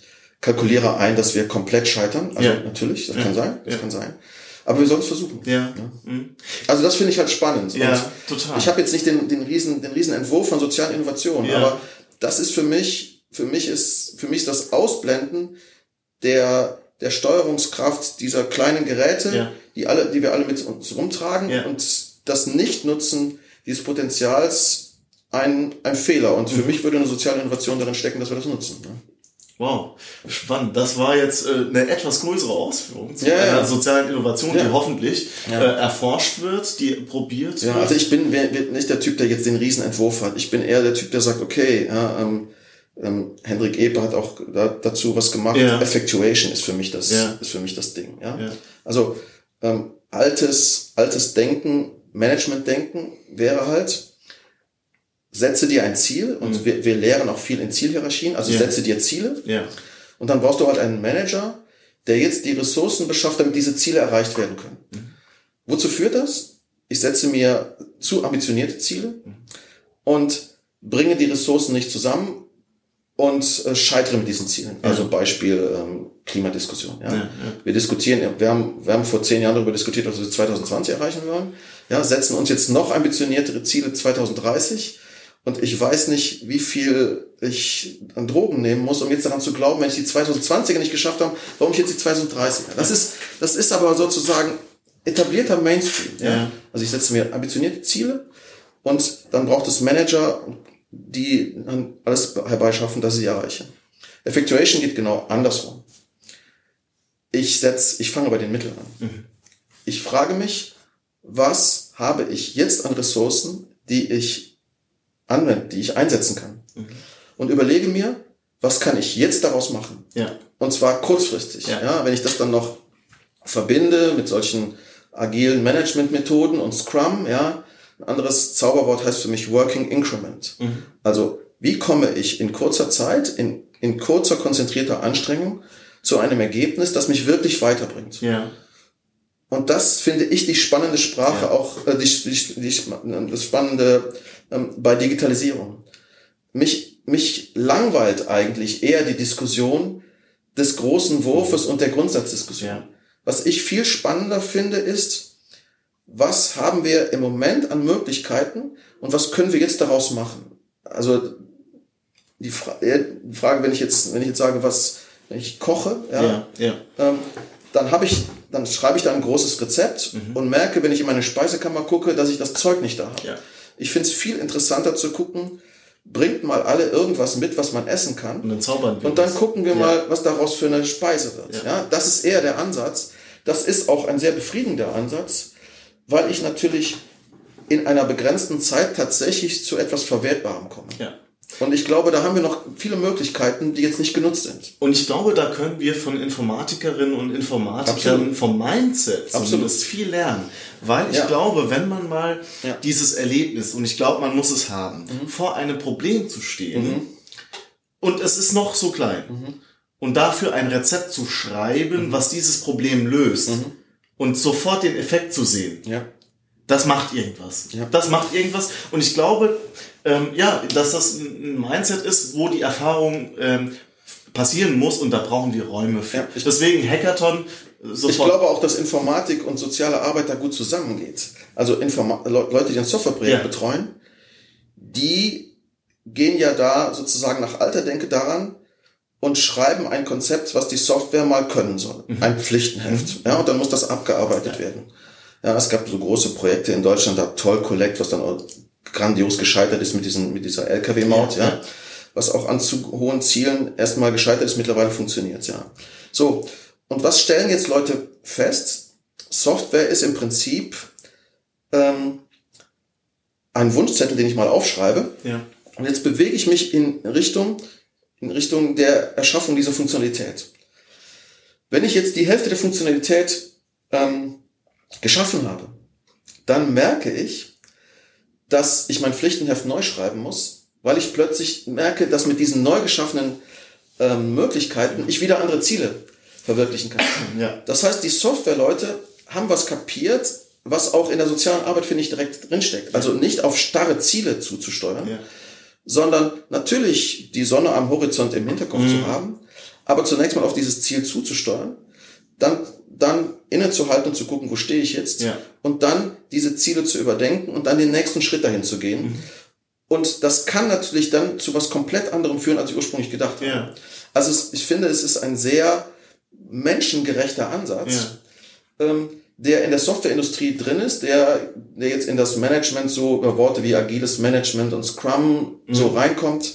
kalkuliere ein, dass wir komplett scheitern. Also ja. natürlich, das kann sein, das kann sein. Aber wir sollen es versuchen. Ja. Mhm. Also das finde ich halt spannend. Ja, und total. Ich habe jetzt nicht den, den riesen, den riesen Entwurf von sozialen Innovationen, aber das ist für mich, für mich ist, für mich ist das Ausblenden der, der Steuerungskraft dieser kleinen Geräte, ja. die alle, die wir alle mit uns rumtragen ja. und das Nichtnutzen dieses Potenzials ein, ein Fehler. Und für mhm. mich würde eine soziale Innovation darin stecken, dass wir das nutzen. Ne? Wow, spannend. Das war jetzt äh, eine etwas größere Ausführung zu ja, einer ja. sozialen Innovation, ja. die hoffentlich äh, erforscht wird, die probiert ja, wird. Also ich bin nicht der Typ, der jetzt den Riesenentwurf hat. Ich bin eher der Typ, der sagt, okay, ja, ähm, ähm, Hendrik Eber hat auch da, dazu was gemacht. Ja. Effectuation ist für mich das, ist für mich das Ding. Ja? ja. Also ähm, altes, altes Denken, Management-Denken wäre halt, setze dir ein Ziel und mhm. wir, wir lehren auch viel in Zielhierarchien, also ja. setze dir Ziele ja. und dann brauchst du halt einen Manager, der jetzt die Ressourcen beschafft, damit diese Ziele erreicht werden können. Mhm. Wozu führt das? Ich setze mir zu ambitionierte Ziele mhm. und bringe die Ressourcen nicht zusammen und äh, scheitere mit diesen Zielen. Ja. Also Beispiel ähm, Klimadiskussion. Ja? Ja, ja? Wir diskutieren, wir haben, wir haben vor zehn Jahren darüber diskutiert, was wir 2020 erreichen wollen. Ja, setzen uns jetzt noch ambitioniertere Ziele 2030 und ich weiß nicht, wie viel ich an Drogen nehmen muss, um jetzt daran zu glauben, wenn ich die 2020er nicht geschafft habe, warum ich jetzt die 2030er. Das ist, das ist aber sozusagen etablierter Mainstream. Ja? Also ich setze mir ambitionierte Ziele und dann braucht es Manager die dann alles herbeischaffen, dass ich sie erreiche. Effectuation geht genau andersrum. Ich setz, ich fange bei den Mitteln an. Mhm. Ich frage mich, was habe ich jetzt an Ressourcen, die ich anwende, die ich einsetzen kann? Mhm. Und überlege mir, was kann ich jetzt daraus machen? Ja. Und zwar kurzfristig. Ja. ja. wenn ich das dann noch verbinde mit solchen agilen Managementmethoden und Scrum, ja, ein anderes Zauberwort heißt für mich Working Increment. Mhm. Also wie komme ich in kurzer Zeit, in, in kurzer, konzentrierter Anstrengung zu einem Ergebnis, das mich wirklich weiterbringt. Ja. Und das finde ich die spannende Sprache ja. auch, äh, die, die, die, das Spannende ähm, bei Digitalisierung. Mich, mich langweilt eigentlich eher die Diskussion des großen Wurfes und der Grundsatzdiskussion. Ja. Was ich viel spannender finde, ist, was haben wir im Moment an Möglichkeiten und was können wir jetzt daraus machen? Also die, Fra die Frage, wenn ich jetzt, wenn ich jetzt sage, was, wenn ich koche, ja, ja, ja. Ähm, dann habe ich, dann schreibe ich da ein großes Rezept mhm. und merke, wenn ich in meine Speisekammer gucke, dass ich das Zeug nicht da habe. Ja. Ich finde es viel interessanter zu gucken, bringt mal alle irgendwas mit, was man essen kann. Und dann zaubern wir Und dann gucken wir ja. mal, was daraus für eine Speise wird. Ja. ja, das ist eher der Ansatz. Das ist auch ein sehr befriedigender Ansatz weil ich natürlich in einer begrenzten Zeit tatsächlich zu etwas Verwertbarem komme. Ja. Und ich glaube, da haben wir noch viele Möglichkeiten, die jetzt nicht genutzt sind. Und ich glaube, da können wir von Informatikerinnen und Informatikern Absolut. vom Mindset zumindest viel lernen. Weil ich ja. glaube, wenn man mal ja. dieses Erlebnis, und ich glaube, man muss es haben, mhm. vor einem Problem zu stehen, mhm. und es ist noch so klein, mhm. und dafür ein Rezept zu schreiben, mhm. was dieses Problem löst, mhm und sofort den Effekt zu sehen. Ja. Das macht irgendwas. Ja. Das macht irgendwas. Und ich glaube, ähm, ja, dass das ein Mindset ist, wo die Erfahrung ähm, passieren muss und da brauchen wir Räume für. Ja, Deswegen Hackathon. Sofort. Ich glaube auch, dass Informatik und soziale Arbeit da gut zusammengeht. Also Informa Leute, die ein Softwareprojekt ja. betreuen, die gehen ja da sozusagen nach alter Denke daran, und schreiben ein Konzept, was die Software mal können soll. Mhm. Ein Pflichtenheft. Mhm. Ja, und dann muss das abgearbeitet werden. Ja, es gab so große Projekte in Deutschland, da Toll Collect, was dann auch grandios gescheitert ist mit diesen, mit dieser LKW-Maut, ja, ja. Was auch an zu hohen Zielen erstmal gescheitert ist, mittlerweile funktioniert, ja. So. Und was stellen jetzt Leute fest? Software ist im Prinzip, ähm, ein Wunschzettel, den ich mal aufschreibe. Ja. Und jetzt bewege ich mich in Richtung, in Richtung der Erschaffung dieser Funktionalität. Wenn ich jetzt die Hälfte der Funktionalität ähm, geschaffen habe, dann merke ich, dass ich mein Pflichtenheft neu schreiben muss, weil ich plötzlich merke, dass mit diesen neu geschaffenen ähm, Möglichkeiten ich wieder andere Ziele verwirklichen kann. Ja. Das heißt, die Softwareleute haben was kapiert, was auch in der sozialen Arbeit, finde ich, direkt drinsteckt. Also nicht auf starre Ziele zuzusteuern, Ja. sondern natürlich die Sonne am Horizont im Hinterkopf Mhm. zu haben, aber zunächst mal auf dieses Ziel zuzusteuern, dann, dann innezuhalten und zu gucken, wo stehe ich jetzt, Ja. und dann diese Ziele zu überdenken und dann den nächsten Schritt dahin zu gehen. Mhm. Und das kann natürlich dann zu was komplett anderem führen, als ich ursprünglich gedacht habe. Ja. Also es, ich finde, es ist ein sehr menschengerechter Ansatz, ähm, der in der Softwareindustrie drin ist, der, der jetzt in das Management so über Worte wie agiles Management und Scrum so reinkommt,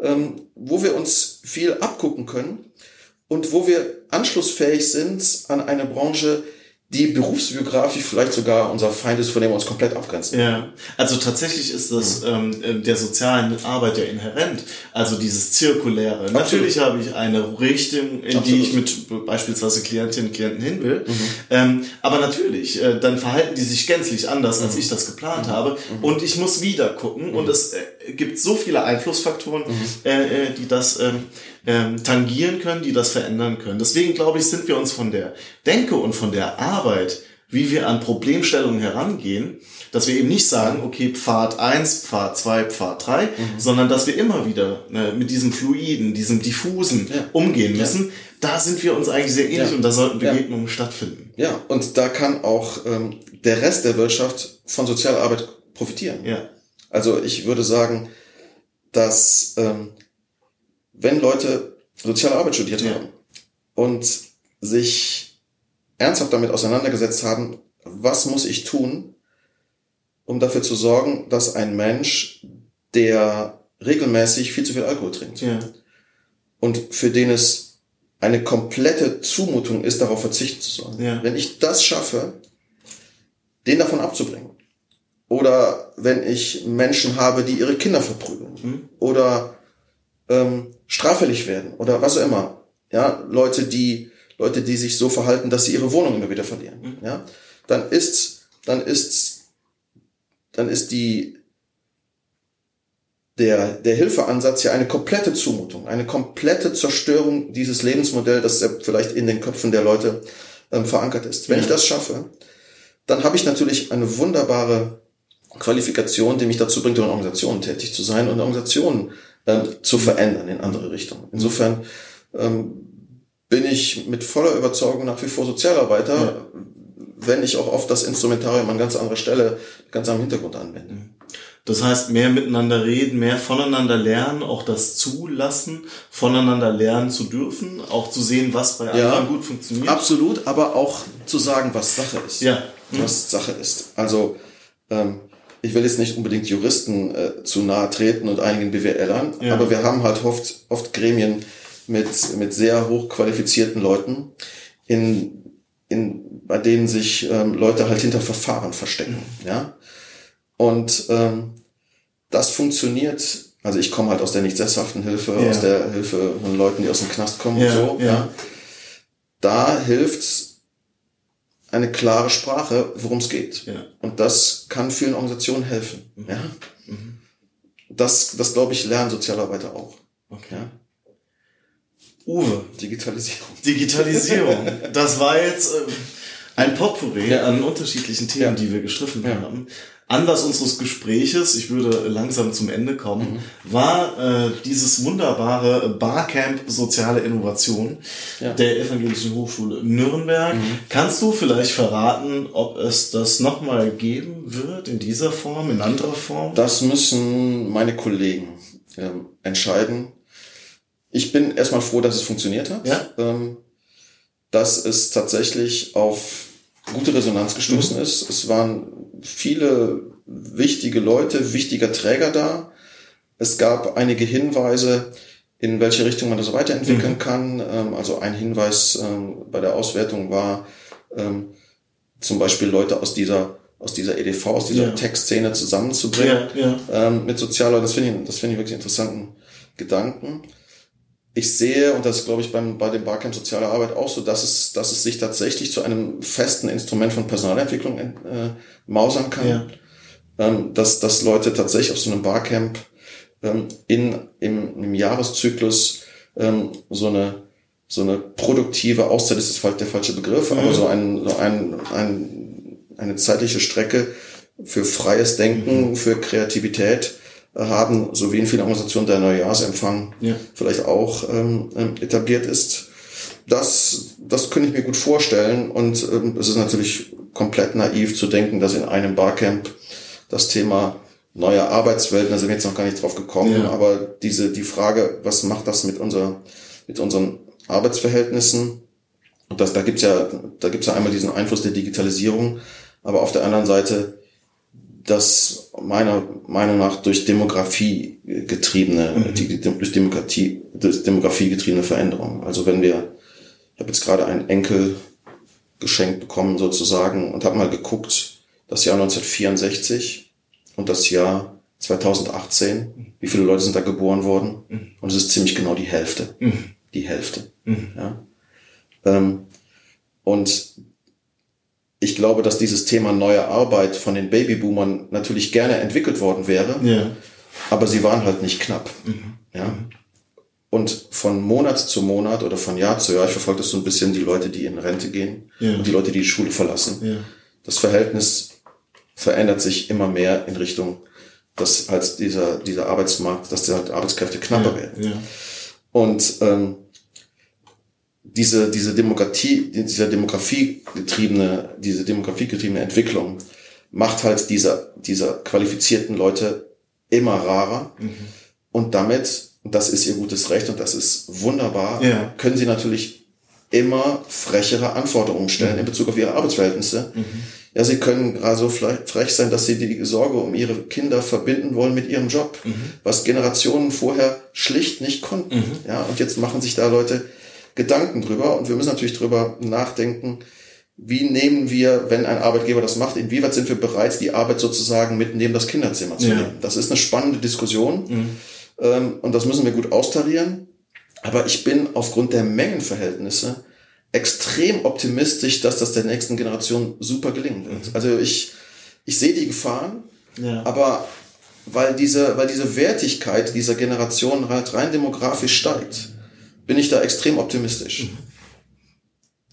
ähm, wo wir uns viel abgucken können und wo wir anschlussfähig sind an eine Branche, die berufsbiografisch vielleicht sogar unser Feind ist, von dem wir uns komplett abgrenzen. Ja, also tatsächlich ist das ähm, äh, der sozialen Arbeit ja inhärent. Also dieses Zirkuläre. Natürlich habe ich eine Richtung, in die ich mit beispielsweise Klientinnen und Klienten hin will. Ähm, aber natürlich, äh, dann verhalten die sich gänzlich anders, als ich das geplant habe. Und ich muss wieder gucken. Und es äh, gibt so viele Einflussfaktoren, äh, äh, die das ähm, ähm, tangieren können, die das verändern können. Deswegen glaube ich, sind wir uns von der Denke und von der Arbeit, wie wir an Problemstellungen herangehen, dass wir eben nicht sagen, okay, Pfad 1, Pfad 2, Pfad 3, sondern dass wir immer wieder äh, mit diesem Fluiden, diesem Diffusen Ja. umgehen müssen. Da sind wir uns eigentlich sehr ähnlich Ja. und da sollten Ja. Begegnungen stattfinden. Ja, und da kann auch ähm, der Rest der Wirtschaft von sozialer Arbeit profitieren. Ja. Also ich würde sagen, dass ähm, wenn Leute soziale Arbeit studiert Ja. haben und sich ernsthaft damit auseinandergesetzt haben, was muss ich tun, um dafür zu sorgen, dass ein Mensch, der regelmäßig viel zu viel Alkohol trinkt Ja. und für den es eine komplette Zumutung ist, darauf verzichten zu sollen. Ja. Wenn ich das schaffe, den davon abzubringen, oder wenn ich Menschen habe, die ihre Kinder verprügeln, Mhm. oder ähm, straffällig werden, oder was auch immer, ja, Leute, die Leute, die sich so verhalten, dass sie ihre Wohnung immer wieder verlieren, Mhm. ja, dann ist, dann ist, dann ist die der, der Hilfeansatz ja eine komplette Zumutung, eine komplette Zerstörung dieses Lebensmodells, das vielleicht in den Köpfen der Leute ähm, verankert ist. Wenn ich das schaffe, dann habe ich natürlich eine wunderbare Qualifikation, die mich dazu bringt, in Organisationen tätig zu sein und Organisationen ähm, zu verändern in andere Richtungen. Insofern ähm, bin ich mit voller Überzeugung nach wie vor Sozialarbeiter, Ja. wenn ich auch auf das Instrumentarium an ganz anderer Stelle, ganz am Hintergrund anwende. Das heißt, mehr miteinander reden, mehr voneinander lernen, auch das zulassen, voneinander lernen zu dürfen, auch zu sehen, was bei Ja. anderen gut funktioniert. Absolut, aber auch zu sagen, was Sache ist. Ja. Was Sache ist. Also, ähm, ich will jetzt nicht unbedingt Juristen äh, zu nahe treten und einigen BWLern, Ja. aber wir haben halt oft, oft Gremien mit, mit sehr hochqualifizierten Leuten, in, in, bei denen sich ähm, Leute halt hinter Verfahren verstecken. Ja? Und ähm, das funktioniert, also ich komme halt aus der nicht sesshaften Hilfe, Ja. aus der Hilfe von Leuten, die aus dem Knast kommen Ja, und so. ja. Ja. Da hilft eine klare Sprache, worum es geht. Ja. Und das kann vielen Organisationen helfen. Ja? Das, das glaube ich, lernen Sozialarbeiter auch. Okay. Ja? Uwe, Digitalisierung. Digitalisierung. Das war jetzt äh, ein Potpourri Ja. an unterschiedlichen Themen, Ja. die wir gestriffen Ja. haben. Anlass unseres Gespräches, ich würde langsam zum Ende kommen, Mhm. war äh, dieses wunderbare Barcamp Soziale Innovation Ja. Mhm. der Evangelischen Hochschule Nürnberg. Kannst du vielleicht verraten, ob es das nochmal geben wird in dieser Form, in anderer Form? Das müssen meine Kollegen ähm, entscheiden. Ich bin erstmal froh, dass es funktioniert hat. Ja. Ähm, dass es tatsächlich auf gute Resonanz gestoßen Mhm. ist. Es waren viele wichtige Leute, wichtiger Träger da. Es gab einige Hinweise, in welche Richtung man das Mhm. weiterentwickeln kann. Ähm, also ein Hinweis ähm, bei der Auswertung war, ähm, zum Beispiel Leute aus dieser aus dieser EDV, aus dieser Ja. Tech-Szene zusammenzubringen Ja, ja. mit Sozialleuten. Das finde ich, das finde ich wirklich interessanten Gedanken. Ich sehe, und das ist, glaube ich, beim, bei dem Barcamp Soziale Arbeit auch so, dass es, dass es sich tatsächlich zu einem festen Instrument von Personalentwicklung äh, mausern kann. Ja. Ähm, dass, dass Leute tatsächlich auf so einem Barcamp ähm, in, im, im Jahreszyklus ähm, so eine so eine produktive Auszeit ist das der falsche Begriff, mhm. aber so, ein, so ein, ein, eine zeitliche Strecke für freies Denken, mhm. für Kreativität haben, so wie in vielen Organisationen der Neujahrsempfang ja. vielleicht auch ähm, ähm, etabliert ist. Das, das könnte ich mir gut vorstellen und ähm, es ist natürlich komplett naiv zu denken, dass in einem Barcamp das Thema neue Arbeitswelten, da sind wir jetzt noch gar nicht drauf gekommen, ja. aber diese, die Frage, was macht das mit unserer, mit unseren Arbeitsverhältnissen? Und das, da gibt's ja, da gibt's ja einmal diesen Einfluss der Digitalisierung, aber auf der anderen Seite das meiner Meinung nach durch Demografie getriebene, mhm. die, durch Demokratie, durch Demografie getriebene Veränderung. Also wenn wir, ich habe jetzt gerade einen Enkel geschenkt bekommen sozusagen und habe mal geguckt, das Jahr 1964 und das Jahr 2018, wie viele Leute sind da geboren worden? Mhm. Und es ist ziemlich genau die Hälfte. Mhm. Die Hälfte. Mhm. Ja? Ähm, und ich glaube, dass dieses Thema neue Arbeit von den Babyboomern natürlich gerne entwickelt worden wäre, ja. aber sie waren halt nicht knapp. Mhm. Ja. Und von Monat zu Monat oder von Jahr zu Jahr, ich verfolge das so ein bisschen, die Leute, die in Rente gehen ja. und die Leute, die die Schule verlassen. Ja. Das Verhältnis verändert sich immer mehr in Richtung, dass als dieser, dieser Arbeitsmarkt, dass die Arbeitskräfte knapper werden. Und ähm, diese, diese Demokratie, dieser demografiegetriebene, diese demografiegetriebene Entwicklung macht halt diese, diese qualifizierten Leute immer rarer. Mhm. Und damit, und das ist ihr gutes Recht und das ist wunderbar, ja. können sie natürlich immer frechere Anforderungen stellen mhm. in Bezug auf ihre Arbeitsverhältnisse. Mhm. Ja, sie können gerade so frech sein, dass sie die Sorge um ihre Kinder verbinden wollen mit ihrem Job, mhm. was Generationen vorher schlicht nicht konnten. Mhm. Ja, und jetzt machen sich da Leute Gedanken drüber und wir müssen natürlich drüber nachdenken, wie nehmen wir, wenn ein Arbeitgeber das macht, inwieweit sind wir bereit, die Arbeit sozusagen mit neben das Kinderzimmer zu ja. nehmen. Das ist eine spannende Diskussion mhm. ähm, und das müssen wir gut austarieren. Aber ich bin aufgrund der Mengenverhältnisse extrem optimistisch, dass das der nächsten Generation super gelingen wird. Mhm. Also ich, ich sehe die Gefahren, ja. aber weil diese, weil diese Wertigkeit dieser Generation halt rein demografisch steigt, bin ich da extrem optimistisch.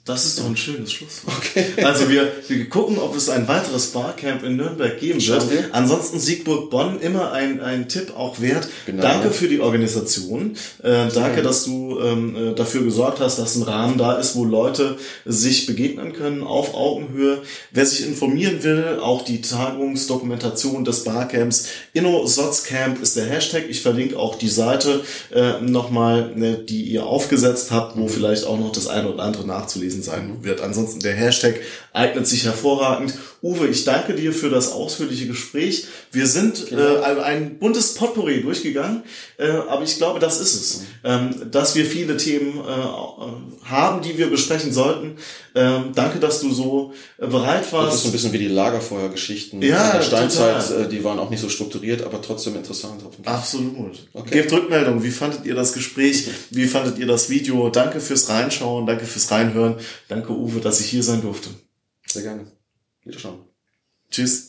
Mhm. Das ist doch ein schönes Schlusswort. Okay. Also wir, wir gucken, ob es ein weiteres Barcamp in Nürnberg geben wird. Ansonsten Siegburg Bonn immer ein, ein Tipp auch wert. Genau. Danke für die Organisation. Äh, danke, dass du ähm, äh, dafür gesorgt hast, dass ein Rahmen da ist, wo Leute sich begegnen können auf Augenhöhe. Wer sich informieren will, auch die Tagungsdokumentation des Barcamps InnoSotzCamp ist der Hashtag. Ich verlinke auch die Seite äh, nochmal, ne, die ihr aufgesetzt habt, wo vielleicht auch noch das eine oder andere nachzulesen gewesen sein wird. Ansonsten der Hashtag eignet sich hervorragend. Uwe, ich danke dir für das ausführliche Gespräch. Wir sind genau. äh, ein buntes Potpourri durchgegangen, äh, aber ich glaube, das ist es. Ähm, dass wir viele Themen äh, haben, die wir besprechen sollten. Ähm, danke, dass du so äh, bereit warst. Das ist so ein bisschen wie die Lagerfeuergeschichten ja, in der Steinzeit. Total. Äh, die waren auch nicht so strukturiert, aber trotzdem interessant. Absolut. Okay. Gebt Rückmeldung. Wie fandet ihr das Gespräch? Wie fandet ihr das Video? Danke fürs Reinschauen. Danke fürs Reinhören. Danke, Uwe, dass ich hier sein durfte. Sehr gerne. Wiederschauen. Tschüss.